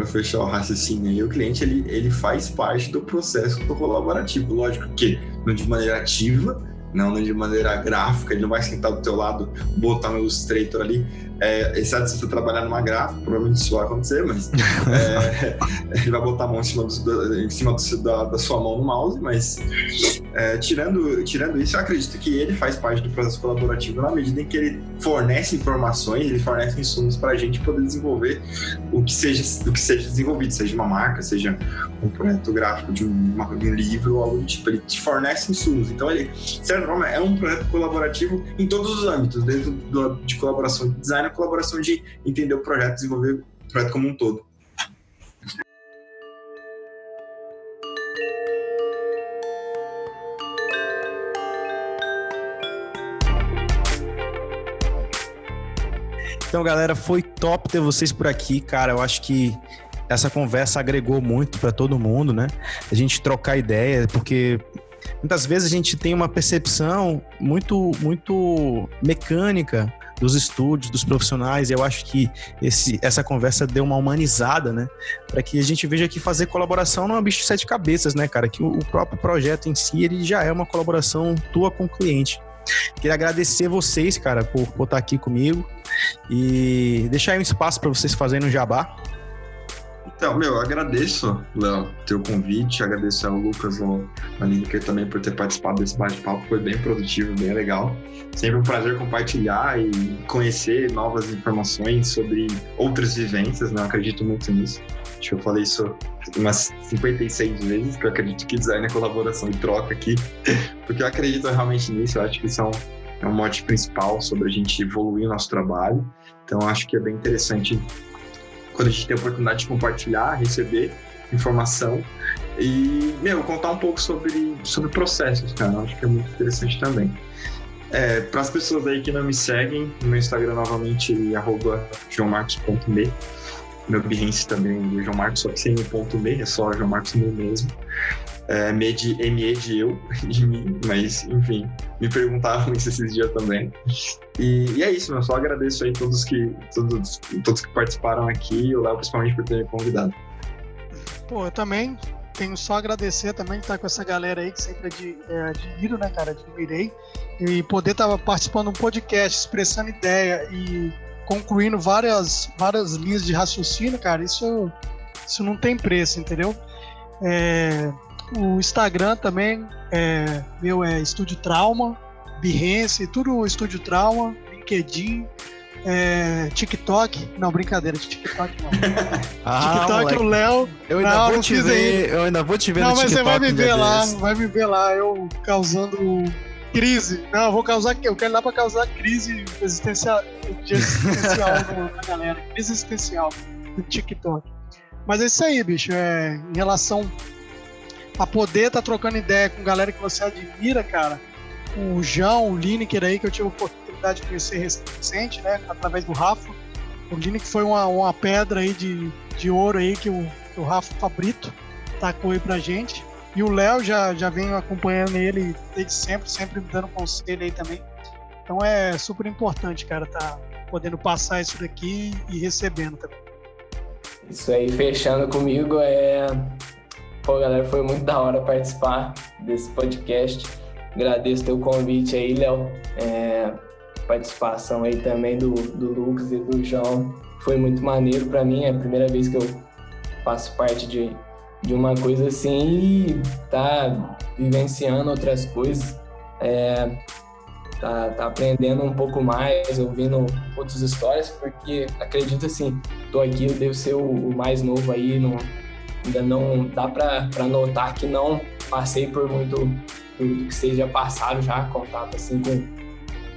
fechar o raciocínio aí, o cliente ele, ele faz parte do processo colaborativo. Lógico que não de maneira ativa, não, de maneira gráfica, ele não vai sentar do teu lado, botar um Illustrator ali, é, exceto se você trabalhar numa gráfica, provavelmente isso vai acontecer, mas é, ele vai botar a mão em cima, do, em cima do, da, da, sua mão no mouse, mas é, tirando, tirando isso, eu acredito que ele faz parte do processo colaborativo na medida em que ele fornece informações, ele fornece insumos para a gente poder desenvolver o que seja, o que seja desenvolvido, seja uma marca, seja um projeto gráfico de um, de um livro ou algo do tipo. Ele te fornece insumos. Então, ele, de certa forma, é um projeto colaborativo em todos os âmbitos, desde do, de colaboração de design colaboração de entender o projeto, desenvolver o projeto como um todo. Então, galera, foi top ter vocês por aqui, cara. Eu acho que essa conversa agregou muito para todo mundo, né? A gente trocar ideia, porque muitas vezes a gente tem uma percepção muito, muito mecânica dos estúdios, dos profissionais. Eu acho que esse, essa conversa deu uma humanizada, né? Para que a gente veja que fazer colaboração não é um bicho de sete cabeças, né, cara? Que o, o próprio projeto em si ele já é uma colaboração tua com o cliente. Queria agradecer vocês, cara, por, por estar aqui comigo e deixar aí um espaço para vocês fazerem um jabá. Então, meu, agradeço, Léo, teu convite, agradeço ao Lucas, ao Lineker também por ter participado desse bate-papo, foi bem produtivo, bem legal. Sempre um prazer compartilhar e conhecer novas informações sobre outras vivências, né? Eu acredito muito nisso. Que eu falei isso umas 56 vezes, que eu acredito que design é colaboração e troca aqui, porque eu acredito realmente nisso, eu acho que isso é um, é um mote principal sobre a gente evoluir o nosso trabalho. Então, acho que é bem interessante quando a gente tem a oportunidade de compartilhar, receber informação e, meu, contar um pouco sobre, sobre processos, cara. Acho que é muito interessante também. É, para as pessoas aí que não me seguem, no meu Instagram novamente, joãomarcos.me. Meu Behance também, o João Marcos, só que sem o ponto me, é só João Marcos me mesmo. É, me de, ME de eu, de mim, mas enfim, me perguntaram isso esses dias também. E, e, é isso, eu só agradeço aí todos que, todos, todos que participaram aqui, e o Léo principalmente por ter me convidado. Pô, eu também tenho só agradecer também estar com essa galera aí que sempre é, admiro, né, cara? Admirei. E poder estar participando de um podcast, expressando ideia e concluindo várias, várias linhas de raciocínio, cara, isso, isso não tem preço, entendeu? É, o Instagram também, é, meu é Estúdio Trauma, Behance, tudo Estúdio Trauma, LinkedIn, é, TikTok. Não, brincadeira, TikTok não. ah, TikTok, moleque. o Léo. Eu ainda não, vou te ver, eu ainda vou te ver não, no TikTok. Não, mas você vai me ver lá, vai me ver lá, eu causando crise. Não, eu vou causar. Eu quero ir lá pra causar crise existencial, existencial na galera. Crise existencial do TikTok. Mas é isso aí, bicho. É, em relação a poder estar tá trocando ideia com galera que você admira, cara. O João, o Lineker aí, que eu tive a oportunidade de conhecer recente, né? Através do Rafa. O Lineker foi uma, uma pedra aí de, de ouro aí que o, que o Rafa Fabrito tacou aí pra gente. E o Léo já, já venho acompanhando ele desde sempre, sempre me dando conselho aí também. Então é super importante, cara, tá podendo passar isso daqui e recebendo também. Isso aí, fechando comigo, é. Pô, galera, foi muito da hora participar desse podcast. Agradeço teu convite aí, Léo. É... Participação aí também do, do Lucas e do João. Foi muito maneiro para mim, é a primeira vez que eu faço parte de, de uma coisa assim e tá vivenciando outras coisas, é, tá, tá aprendendo um pouco mais, ouvindo outras histórias, porque acredito assim, tô aqui, eu devo ser o, o mais novo aí, não, ainda não dá para notar que não passei por muito tudo que seja passado já, contato assim com,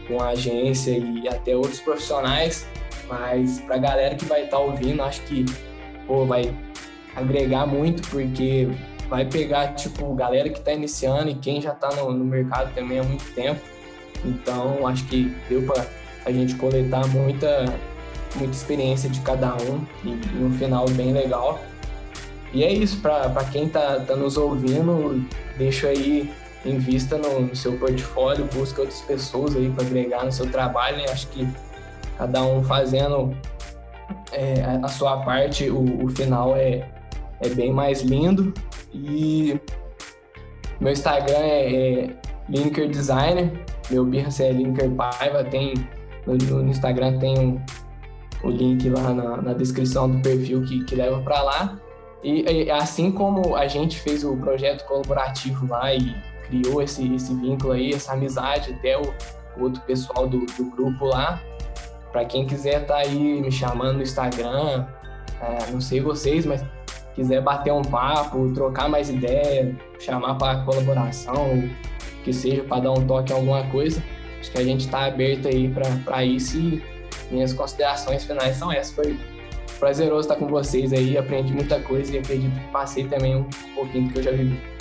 com a agência e até outros profissionais, mas pra galera que vai estar tá ouvindo, acho que pô, vai agregar muito, porque vai pegar, tipo, galera que está iniciando e quem já está no, no, mercado também há muito tempo. Então, acho que deu para a gente coletar muita, muita experiência de cada um e, e um final bem legal. E é isso, para quem está tá nos ouvindo, deixa aí em vista no, no seu portfólio, busca outras pessoas aí para agregar no seu trabalho, né? Acho que cada um fazendo é, a sua parte, o, o final é, é bem mais lindo. E meu Instagram é, é Linker Designer, meu Behance é Linker Paiva, tem no, no, Instagram tem um, o link lá na, na descrição do perfil que, que leva para lá. E, e, assim como a gente fez o projeto colaborativo lá e criou esse, esse vínculo aí, essa amizade até o, o outro pessoal do, do grupo lá, para quem quiser tá aí me chamando no Instagram, é, não sei vocês, mas quiser bater um papo, trocar mais ideia, chamar para colaboração, que seja para dar um toque em alguma coisa, acho que a gente está aberto aí para isso e minhas considerações finais são essas. Foi prazeroso estar com vocês aí, aprendi muita coisa e acredito que passei também um pouquinho do que eu já vivi.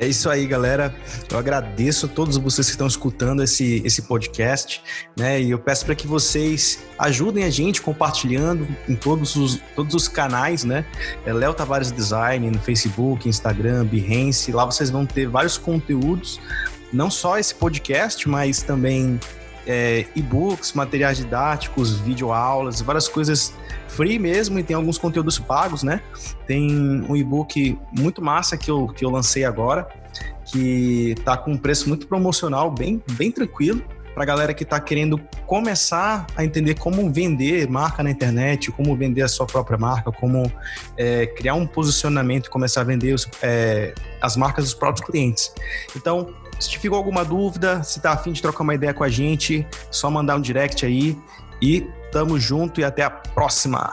É isso aí, galera. Eu agradeço a todos vocês que estão escutando esse, esse podcast, né? E eu peço para que vocês ajudem a gente compartilhando em todos os, todos os canais, né? É Léo Tavares Design no Facebook, Instagram, Behance. Lá vocês vão ter vários conteúdos, não só esse podcast, mas também é, e-books, materiais didáticos, videoaulas, várias coisas free mesmo e tem alguns conteúdos pagos, né? Tem um e-book muito massa que eu, que eu lancei agora, que tá com um preço muito promocional, bem, bem tranquilo para galera que está querendo começar a entender como vender marca na internet, como vender a sua própria marca, como é, criar um posicionamento e começar a vender os, é, as marcas dos próprios clientes. Então, se te ficou alguma dúvida, se tá afim de trocar uma ideia com a gente, só mandar um direct aí e tamo junto e até a próxima.